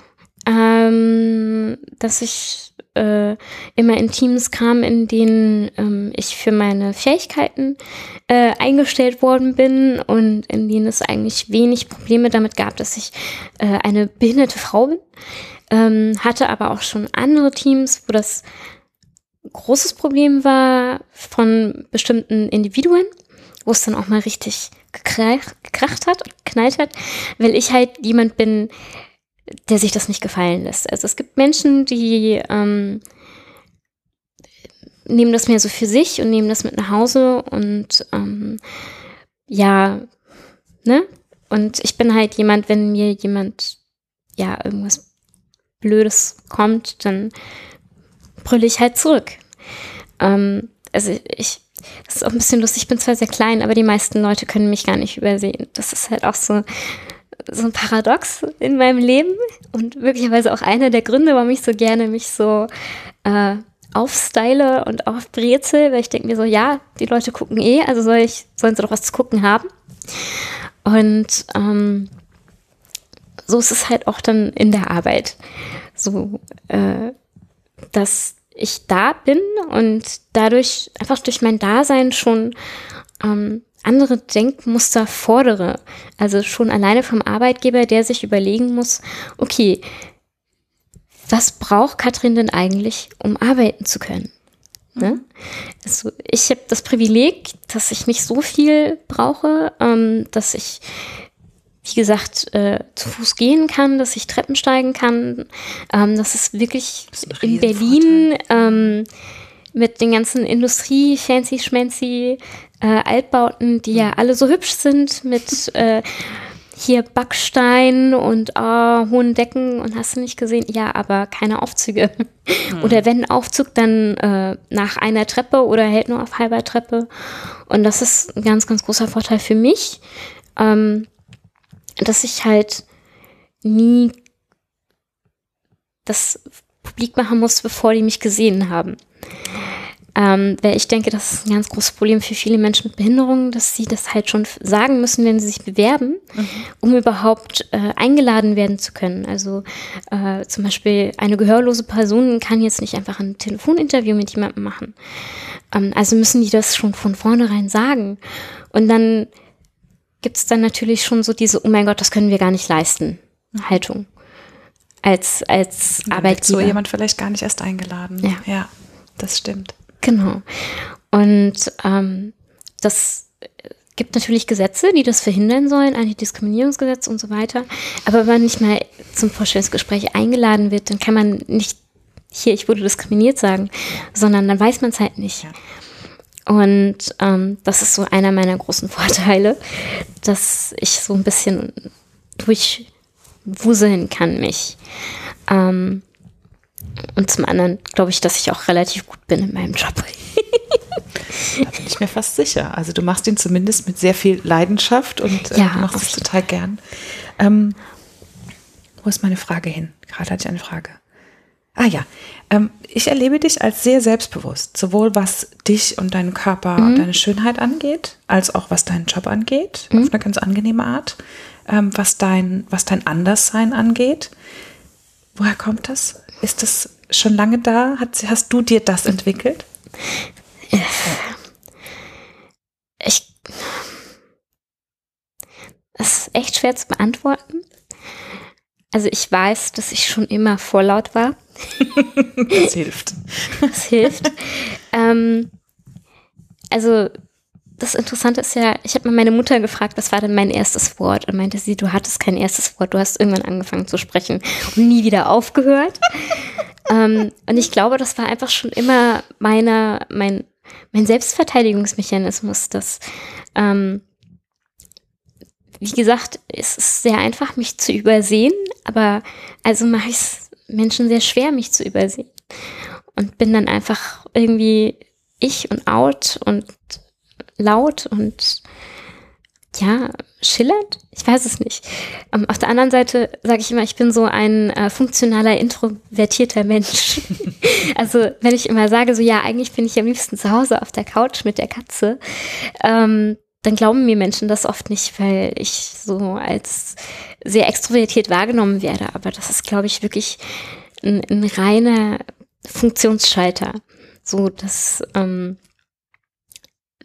ähm, dass ich äh, immer in Teams kam, in denen ähm, ich für meine Fähigkeiten äh, eingestellt worden bin und in denen es eigentlich wenig Probleme damit gab, dass ich äh, eine behinderte Frau bin. Ähm, hatte aber auch schon andere Teams, wo das großes Problem war von bestimmten Individuen, wo es dann auch mal richtig gekrach, gekracht hat, geknallt hat, weil ich halt jemand bin, der sich das nicht gefallen lässt. Also es gibt Menschen, die ähm, nehmen das mehr so für sich und nehmen das mit nach Hause und ähm, ja, ne? Und ich bin halt jemand, wenn mir jemand ja irgendwas Blödes kommt, dann brülle ich halt zurück. Ähm, also ich, das ist auch ein bisschen lustig, ich bin zwar sehr klein, aber die meisten Leute können mich gar nicht übersehen. Das ist halt auch so, so ein Paradox in meinem Leben und möglicherweise auch einer der Gründe, warum ich so gerne mich so äh, aufstyle und aufbrezel, weil ich denke mir so, ja, die Leute gucken eh, also soll ich, sollen sie doch was zu gucken haben. Und ähm, so ist es halt auch dann in der Arbeit. So, äh, dass ich da bin und dadurch einfach durch mein Dasein schon ähm, andere Denkmuster fordere. Also schon alleine vom Arbeitgeber, der sich überlegen muss, okay, was braucht Katrin denn eigentlich, um arbeiten zu können? Ne? Mhm. Also ich habe das Privileg, dass ich nicht so viel brauche, ähm, dass ich, wie gesagt, äh, zu Fuß gehen kann, dass ich Treppen steigen kann. Ähm, das ist wirklich das ist in Berlin ähm, mit den ganzen Industrie, fancy schmancy äh, Altbauten, die ja alle so hübsch sind mit äh, hier Backstein und äh, hohen Decken und hast du nicht gesehen? Ja, aber keine Aufzüge. Mhm. Oder wenn ein Aufzug, dann äh, nach einer Treppe oder hält nur auf halber Treppe. Und das ist ein ganz, ganz großer Vorteil für mich, ähm, dass ich halt nie das publik machen muss, bevor die mich gesehen haben. Ähm, weil ich denke, das ist ein ganz großes Problem für viele Menschen mit Behinderungen, dass sie das halt schon sagen müssen, wenn sie sich bewerben, mhm. um überhaupt äh, eingeladen werden zu können. Also äh, zum Beispiel eine gehörlose Person kann jetzt nicht einfach ein Telefoninterview mit jemandem machen. Ähm, also müssen die das schon von vornherein sagen. Und dann gibt es dann natürlich schon so diese, oh mein Gott, das können wir gar nicht leisten, mhm. Haltung. Als, als Arbeitgeber. so jemand vielleicht gar nicht erst eingeladen. Ja, ja das stimmt. Genau. Und ähm, das gibt natürlich Gesetze, die das verhindern sollen, Antidiskriminierungsgesetz und so weiter. Aber wenn man nicht mal zum Vorstellungsgespräch eingeladen wird, dann kann man nicht hier, ich wurde diskriminiert sagen, sondern dann weiß man es halt nicht. Und ähm, das ist so einer meiner großen Vorteile, dass ich so ein bisschen durchwuseln kann mich. Ähm, und zum anderen glaube ich, dass ich auch relativ gut bin in meinem Job. da bin ich mir fast sicher. Also du machst ihn zumindest mit sehr viel Leidenschaft und äh, ja, machst es total gern. Ähm, wo ist meine Frage hin? Gerade hatte ich eine Frage. Ah ja, ähm, ich erlebe dich als sehr selbstbewusst, sowohl was dich und deinen Körper mhm. und deine Schönheit angeht, als auch was deinen Job angeht, mhm. auf eine ganz angenehme Art, ähm, was dein was dein Anderssein angeht. Woher kommt das? Ist das schon lange da? Hat, hast du dir das entwickelt? Ich. Es ist echt schwer zu beantworten. Also ich weiß, dass ich schon immer vorlaut war. das hilft. Das hilft. ähm, also das Interessante ist ja, ich habe mal meine Mutter gefragt, was war denn mein erstes Wort? Und meinte sie, du hattest kein erstes Wort, du hast irgendwann angefangen zu sprechen und nie wieder aufgehört. ähm, und ich glaube, das war einfach schon immer meiner, mein, mein Selbstverteidigungsmechanismus, dass, ähm, wie gesagt, es ist sehr einfach, mich zu übersehen, aber also mache ich es Menschen sehr schwer, mich zu übersehen. und bin dann einfach irgendwie ich und out und laut und ja, schillernd? Ich weiß es nicht. Ähm, auf der anderen Seite sage ich immer, ich bin so ein äh, funktionaler, introvertierter Mensch. also wenn ich immer sage, so ja, eigentlich bin ich am liebsten zu Hause auf der Couch mit der Katze, ähm, dann glauben mir Menschen das oft nicht, weil ich so als sehr extrovertiert wahrgenommen werde. Aber das ist, glaube ich, wirklich ein, ein reiner Funktionsschalter. So, dass ähm,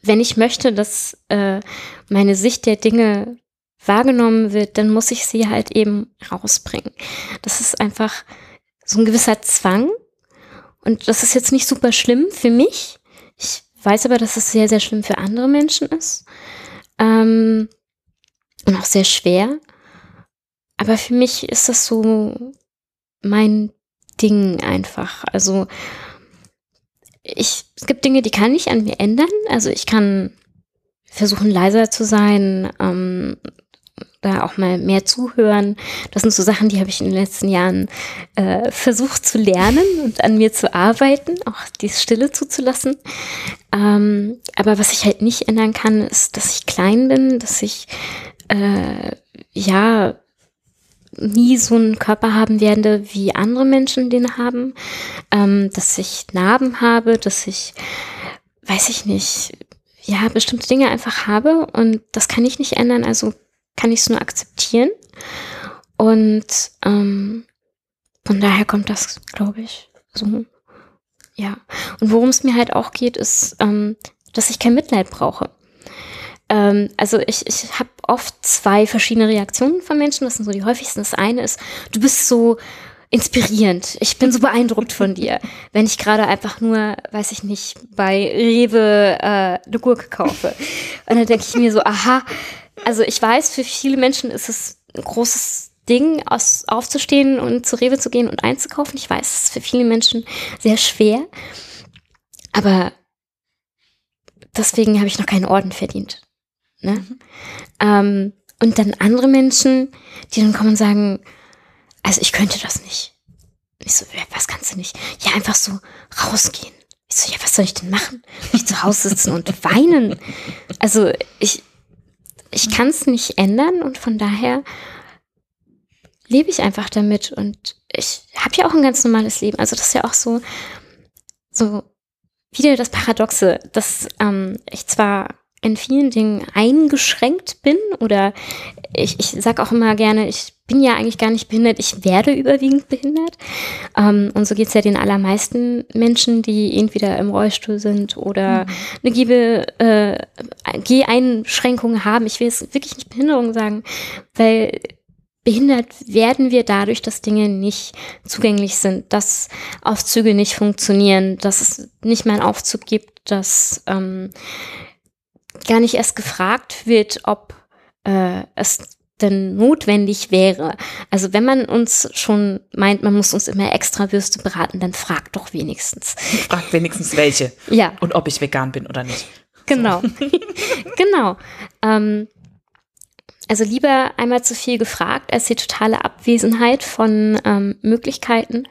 wenn ich möchte, dass äh, meine Sicht der Dinge wahrgenommen wird, dann muss ich sie halt eben rausbringen. Das ist einfach so ein gewisser Zwang. Und das ist jetzt nicht super schlimm für mich. Ich weiß aber, dass es sehr, sehr schlimm für andere Menschen ist. Ähm, und auch sehr schwer. Aber für mich ist das so mein Ding einfach. Also ich, es gibt Dinge, die kann ich an mir ändern. Also ich kann versuchen, leiser zu sein, ähm, da auch mal mehr zuhören. Das sind so Sachen, die habe ich in den letzten Jahren äh, versucht zu lernen und an mir zu arbeiten, auch die Stille zuzulassen. Ähm, aber was ich halt nicht ändern kann, ist, dass ich klein bin, dass ich äh, ja nie so einen Körper haben werde, wie andere Menschen den haben, ähm, dass ich Narben habe, dass ich, weiß ich nicht, ja, bestimmte Dinge einfach habe und das kann ich nicht ändern, also kann ich es nur akzeptieren. Und ähm, von daher kommt das, glaube ich, so. Ja. Und worum es mir halt auch geht, ist, ähm, dass ich kein Mitleid brauche. Ähm, also ich, ich habe oft zwei verschiedene Reaktionen von Menschen. Das sind so die häufigsten. Das eine ist, du bist so inspirierend. Ich bin so beeindruckt von dir. Wenn ich gerade einfach nur, weiß ich nicht, bei Rewe äh, eine Gurke kaufe. Und dann denke ich mir so, aha, also ich weiß, für viele Menschen ist es ein großes Ding, aus, aufzustehen und zu Rewe zu gehen und einzukaufen. Ich weiß, es ist für viele Menschen sehr schwer. Aber deswegen habe ich noch keinen Orden verdient. Ne? Mhm. Ähm, und dann andere Menschen, die dann kommen und sagen, also ich könnte das nicht. Ich so, was kannst du nicht? Ja, einfach so rausgehen. Ich so, ja, was soll ich denn machen? Ich zu Hause sitzen und weinen. Also ich, ich kann es nicht ändern und von daher lebe ich einfach damit und ich habe ja auch ein ganz normales Leben. Also das ist ja auch so, so wieder das Paradoxe, dass ähm, ich zwar in vielen Dingen eingeschränkt bin oder ich, ich sage auch immer gerne, ich bin ja eigentlich gar nicht behindert, ich werde überwiegend behindert. Ähm, und so geht's ja den allermeisten Menschen, die entweder im Rollstuhl sind oder mhm. eine Gebe, äh, Geheinschränkung haben. Ich will jetzt wirklich nicht Behinderung sagen, weil behindert werden wir dadurch, dass Dinge nicht zugänglich sind, dass Aufzüge nicht funktionieren, dass es nicht mehr einen Aufzug gibt, dass ähm, gar nicht erst gefragt wird, ob äh, es denn notwendig wäre. Also wenn man uns schon meint, man muss uns immer extra Würste beraten, dann fragt doch wenigstens. Fragt wenigstens welche. Ja. Und ob ich vegan bin oder nicht. Genau. So. genau. Ähm, also lieber einmal zu viel gefragt als die totale Abwesenheit von ähm, Möglichkeiten.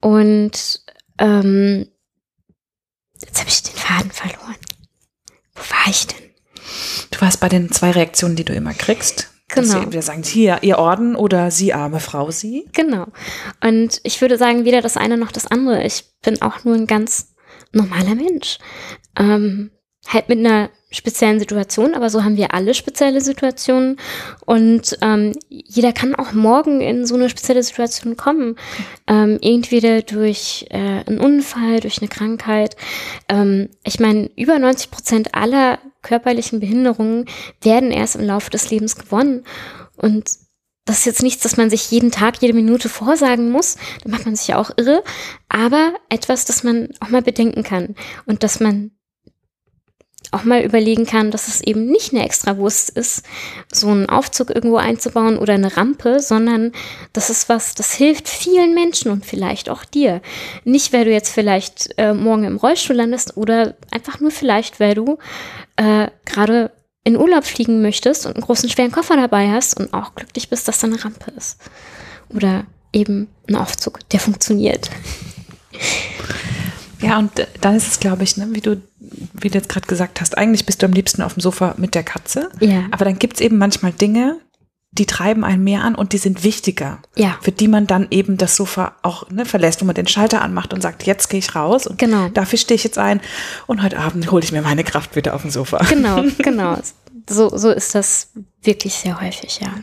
Und ähm, jetzt habe ich den Faden verloren. Wo war ich denn? Du warst bei den zwei Reaktionen, die du immer kriegst. Genau. Wir sagen hier, ihr Orden oder sie arme Frau, sie. Genau. Und ich würde sagen, weder das eine noch das andere. Ich bin auch nur ein ganz normaler Mensch. Ähm, halt mit einer speziellen Situation, aber so haben wir alle spezielle Situationen und ähm, jeder kann auch morgen in so eine spezielle Situation kommen, ähm, entweder durch äh, einen Unfall, durch eine Krankheit. Ähm, ich meine, über 90 Prozent aller körperlichen Behinderungen werden erst im Laufe des Lebens gewonnen und das ist jetzt nichts, dass man sich jeden Tag, jede Minute vorsagen muss. Da macht man sich ja auch irre. Aber etwas, das man auch mal bedenken kann. Und dass man auch mal überlegen kann, dass es eben nicht eine Extrawurst ist, so einen Aufzug irgendwo einzubauen oder eine Rampe, sondern das ist was, das hilft vielen Menschen und vielleicht auch dir. Nicht, weil du jetzt vielleicht äh, morgen im Rollstuhl landest oder einfach nur vielleicht, weil du äh, gerade in Urlaub fliegen möchtest und einen großen schweren Koffer dabei hast und auch glücklich bist, dass da eine Rampe ist. Oder eben ein Aufzug, der funktioniert. Ja, und dann ist es, glaube ich, ne, wie du, wie du jetzt gerade gesagt hast, eigentlich bist du am liebsten auf dem Sofa mit der Katze. Ja. Aber dann gibt es eben manchmal Dinge, die treiben einen mehr an und die sind wichtiger. Ja. Für die man dann eben das Sofa auch ne, verlässt, wo man den Schalter anmacht und sagt, jetzt gehe ich raus und Genau. dafür stehe ich jetzt ein und heute Abend hole ich mir meine Kraft wieder auf dem Sofa. Genau, genau. So, so ist das wirklich sehr häufig, ja.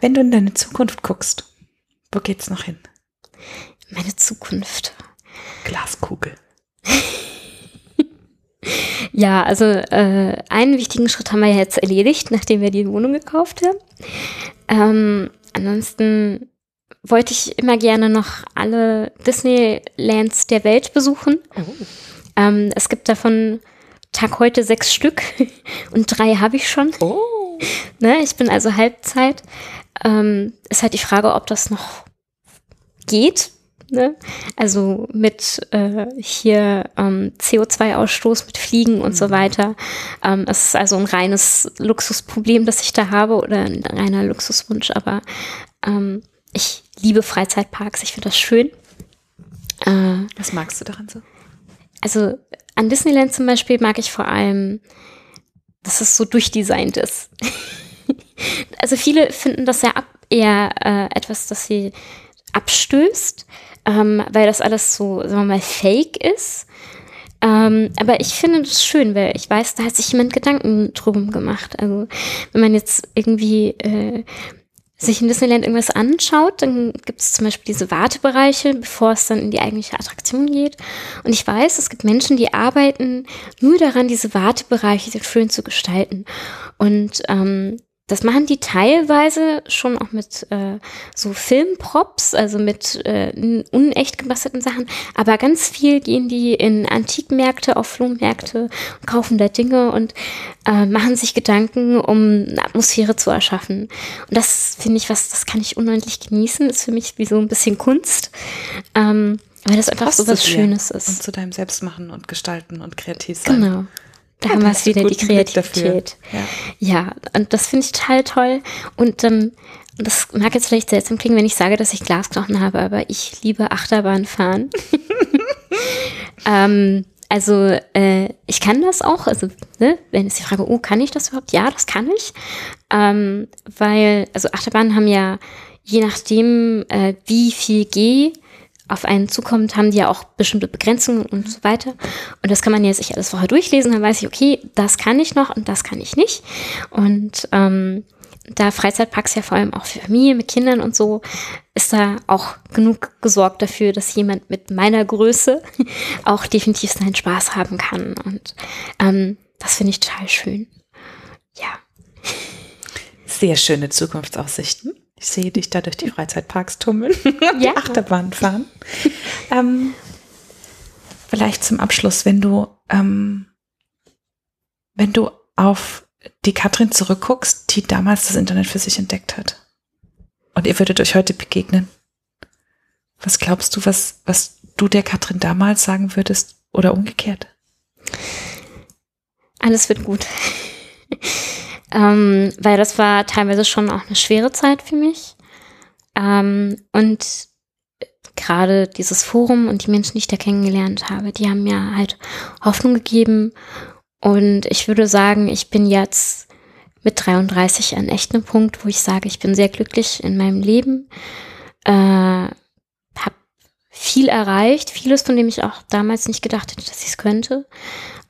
Wenn du in deine Zukunft guckst, wo geht's noch hin? Meine Zukunft. Glaskugel. Ja, also äh, einen wichtigen Schritt haben wir jetzt erledigt, nachdem wir die Wohnung gekauft haben. Ähm, ansonsten wollte ich immer gerne noch alle Disneylands der Welt besuchen. Ähm, es gibt davon Tag heute sechs Stück und drei habe ich schon. Oh. Ne? Ich bin also Halbzeit. Ähm, ist halt die Frage, ob das noch geht. Ne? Also mit äh, hier ähm, CO2-Ausstoß, mit Fliegen und so weiter. Ähm, es ist also ein reines Luxusproblem, das ich da habe oder ein reiner Luxuswunsch. Aber ähm, ich liebe Freizeitparks. Ich finde das schön. Äh, Was magst du daran so? also an Disneyland zum Beispiel mag ich vor allem, dass es so durchdesignt ist. also viele finden das ja ab, eher äh, etwas, das sie abstößt, ähm, weil das alles so, sagen wir mal, fake ist. Ähm, aber ich finde das schön, weil ich weiß, da hat sich jemand Gedanken drum gemacht. Also wenn man jetzt irgendwie äh, sich in Disneyland irgendwas anschaut, dann gibt es zum Beispiel diese Wartebereiche, bevor es dann in die eigentliche Attraktion geht. Und ich weiß, es gibt Menschen, die arbeiten nur daran, diese Wartebereiche schön zu gestalten. Und ähm, das machen die teilweise schon auch mit äh, so Filmprops, also mit äh, unecht gebastelten Sachen. Aber ganz viel gehen die in Antikmärkte, auf Flohmärkte, und kaufen da Dinge und äh, machen sich Gedanken, um eine Atmosphäre zu erschaffen. Und das finde ich was, das kann ich unendlich genießen. Ist für mich wie so ein bisschen Kunst. Ähm, weil das einfach so was Schönes Und ist. zu deinem Selbstmachen und Gestalten und kreativ sein. Genau. Da Ja, haben wir es wieder, die. Kreativität. Ja. Ja, und das finde ich total toll. Und dann, das mag jetzt vielleicht seltsam klingen, wenn ich sage, dass ich Glasknochen habe, aber ich liebe Achterbahnfahren. ähm, also äh, ich kann das auch. Also ne, wenn es die Frage, oh, kann ich das überhaupt? Ja, das kann ich, ähm, weil also Achterbahnen haben ja je nachdem, äh, wie viel G auf einen zukommt, haben die ja auch bestimmte Begrenzungen und so weiter. Und das kann man ja sich alles vorher durchlesen, dann weiß ich, okay, das kann ich noch und das kann ich nicht. Und ähm, da Freizeitparks ja vor allem auch für Familien mit Kindern und so, ist da auch genug gesorgt dafür, dass jemand mit meiner Größe auch definitiv seinen Spaß haben kann. Und ähm, das finde ich total schön. Ja. Sehr schöne Zukunftsaussichten. Ich sehe dich da durch die Freizeitparks tummeln und Ja. die Achterbahn fahren. ähm, vielleicht zum Abschluss, wenn du, ähm, wenn du auf die Katrin zurückguckst, die damals das Internet für sich entdeckt hat. Und ihr würdet euch heute begegnen. Was glaubst du, was, was du der Katrin damals sagen würdest oder umgekehrt? Alles wird gut. Ähm, weil das war teilweise schon auch eine schwere Zeit für mich. Ähm, und gerade dieses Forum und die Menschen, die ich da kennengelernt habe, die haben mir halt Hoffnung gegeben. Und ich würde sagen, ich bin jetzt mit 33 an echt einem Punkt, wo ich sage, ich bin sehr glücklich in meinem Leben. Äh, habe viel erreicht, vieles, von dem ich auch damals nicht gedacht hätte, dass ich es könnte.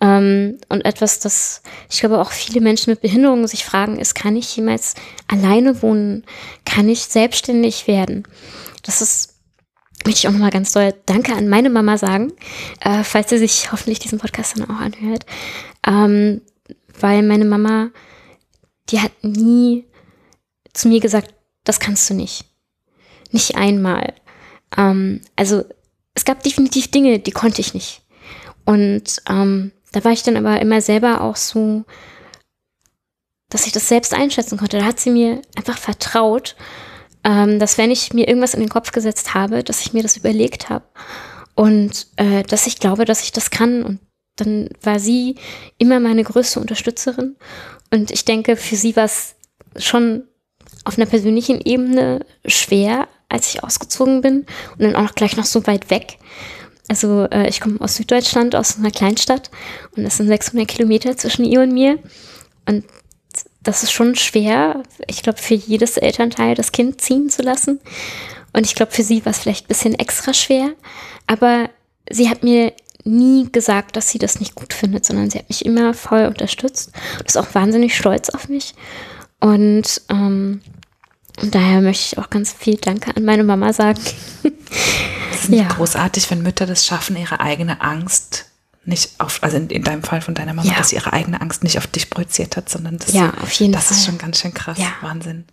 Ähm, und etwas, das ich glaube auch viele Menschen mit Behinderungen sich fragen, ist, kann ich jemals alleine wohnen? Kann ich selbstständig werden? Das ist, möchte ich auch nochmal ganz doll Danke an meine Mama sagen, äh, falls sie sich hoffentlich diesen Podcast dann auch anhört. Ähm, weil meine Mama, die hat nie zu mir gesagt, das kannst du nicht. Nicht einmal. Ähm, also es gab definitiv Dinge, die konnte ich nicht. Und ähm, da war ich dann aber immer selber auch so, dass ich das selbst einschätzen konnte. Da hat sie mir einfach vertraut, ähm, dass wenn ich mir irgendwas in den Kopf gesetzt habe, dass ich mir das überlegt habe und äh, dass ich glaube, dass ich das kann. Und dann war sie immer meine größte Unterstützerin. Und ich denke, für sie war es schon auf einer persönlichen Ebene schwer, als ich ausgezogen bin und dann auch gleich noch so weit weg. Also äh, ich komme aus Süddeutschland, aus einer Kleinstadt und das sind 600 Kilometer zwischen ihr und mir. Und das ist schon schwer, ich glaube, für jedes Elternteil das Kind ziehen zu lassen. Und ich glaube, für sie war es vielleicht ein bisschen extra schwer. Aber sie hat mir nie gesagt, dass sie das nicht gut findet, sondern sie hat mich immer voll unterstützt und ist auch wahnsinnig stolz auf mich. Und, ähm, und daher möchte ich auch ganz viel Danke an meine Mama sagen. Es ist ja. großartig, wenn Mütter das schaffen, ihre eigene Angst nicht auf, also in, in deinem Fall von deiner Mama, ja. dass sie ihre eigene Angst nicht auf dich projiziert hat, sondern das, ja, auf jeden das Fall. ist schon ganz schön krass. Ja. Wahnsinn.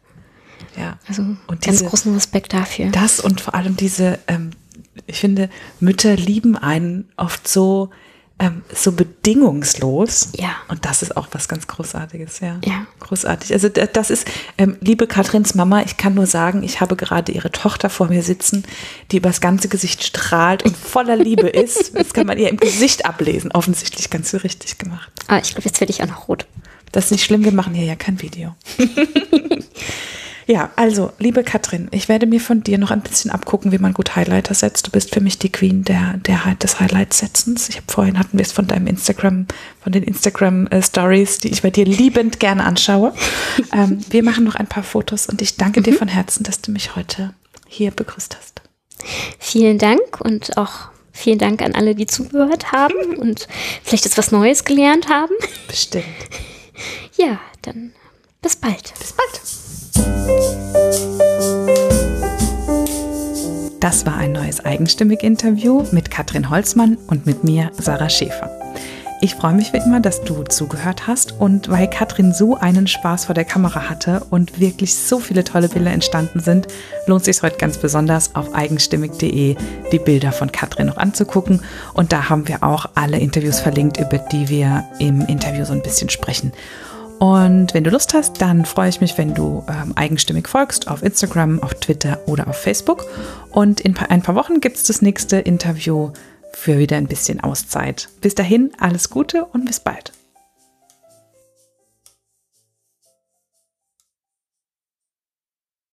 Ja. Also und ganz diese, großen Respekt dafür. Das und vor allem diese, ähm, ich finde, Mütter lieben einen oft so, ähm, so bedingungslos. Ja. Und das ist auch was ganz Großartiges, ja. Ja. Großartig. Also das ist, ähm, liebe Katrins Mama, ich kann nur sagen, ich habe gerade ihre Tochter vor mir sitzen, die übers ganze Gesicht strahlt und voller Liebe ist. Das kann man ihr im Gesicht ablesen. Offensichtlich ganz so richtig gemacht. Ah, ich glaube, jetzt werde ich auch noch rot. Das ist nicht schlimm, wir machen hier ja kein Video. Ja, also, liebe Katrin, ich werde mir von dir noch ein bisschen abgucken, wie man gut Highlighter setzt. Du bist für mich die Queen der, der des Highlight-Setzens. Ich habe vorhin hatten wir es von deinem Instagram, von den Instagram-Stories, die ich bei dir liebend gerne anschaue. ähm, wir machen noch ein paar Fotos und ich danke mhm. dir von Herzen, dass du mich heute hier begrüßt hast. Vielen Dank und auch vielen Dank an alle, die zugehört haben und vielleicht jetzt was Neues gelernt haben. Bestimmt. Ja, dann bis bald. Bis bald. Das war ein neues Eigenstimmig-Interview mit Katrin Holzmann und mit mir, Sarah Schäfer. Ich freue mich wie immer, dass du zugehört hast und weil Katrin so einen Spaß vor der Kamera hatte und wirklich so viele tolle Bilder entstanden sind, lohnt es sich heute ganz besonders auf eigenstimmig.de die Bilder von Katrin noch anzugucken und da haben wir auch alle Interviews verlinkt, über die wir im Interview so ein bisschen sprechen. Und wenn du Lust hast, dann freue ich mich, wenn du ähm, eigenstimmig folgst auf Instagram, auf Twitter oder auf Facebook. Und in ein paar Wochen gibt es das nächste Interview für wieder ein bisschen Auszeit. Bis dahin, alles Gute und bis bald.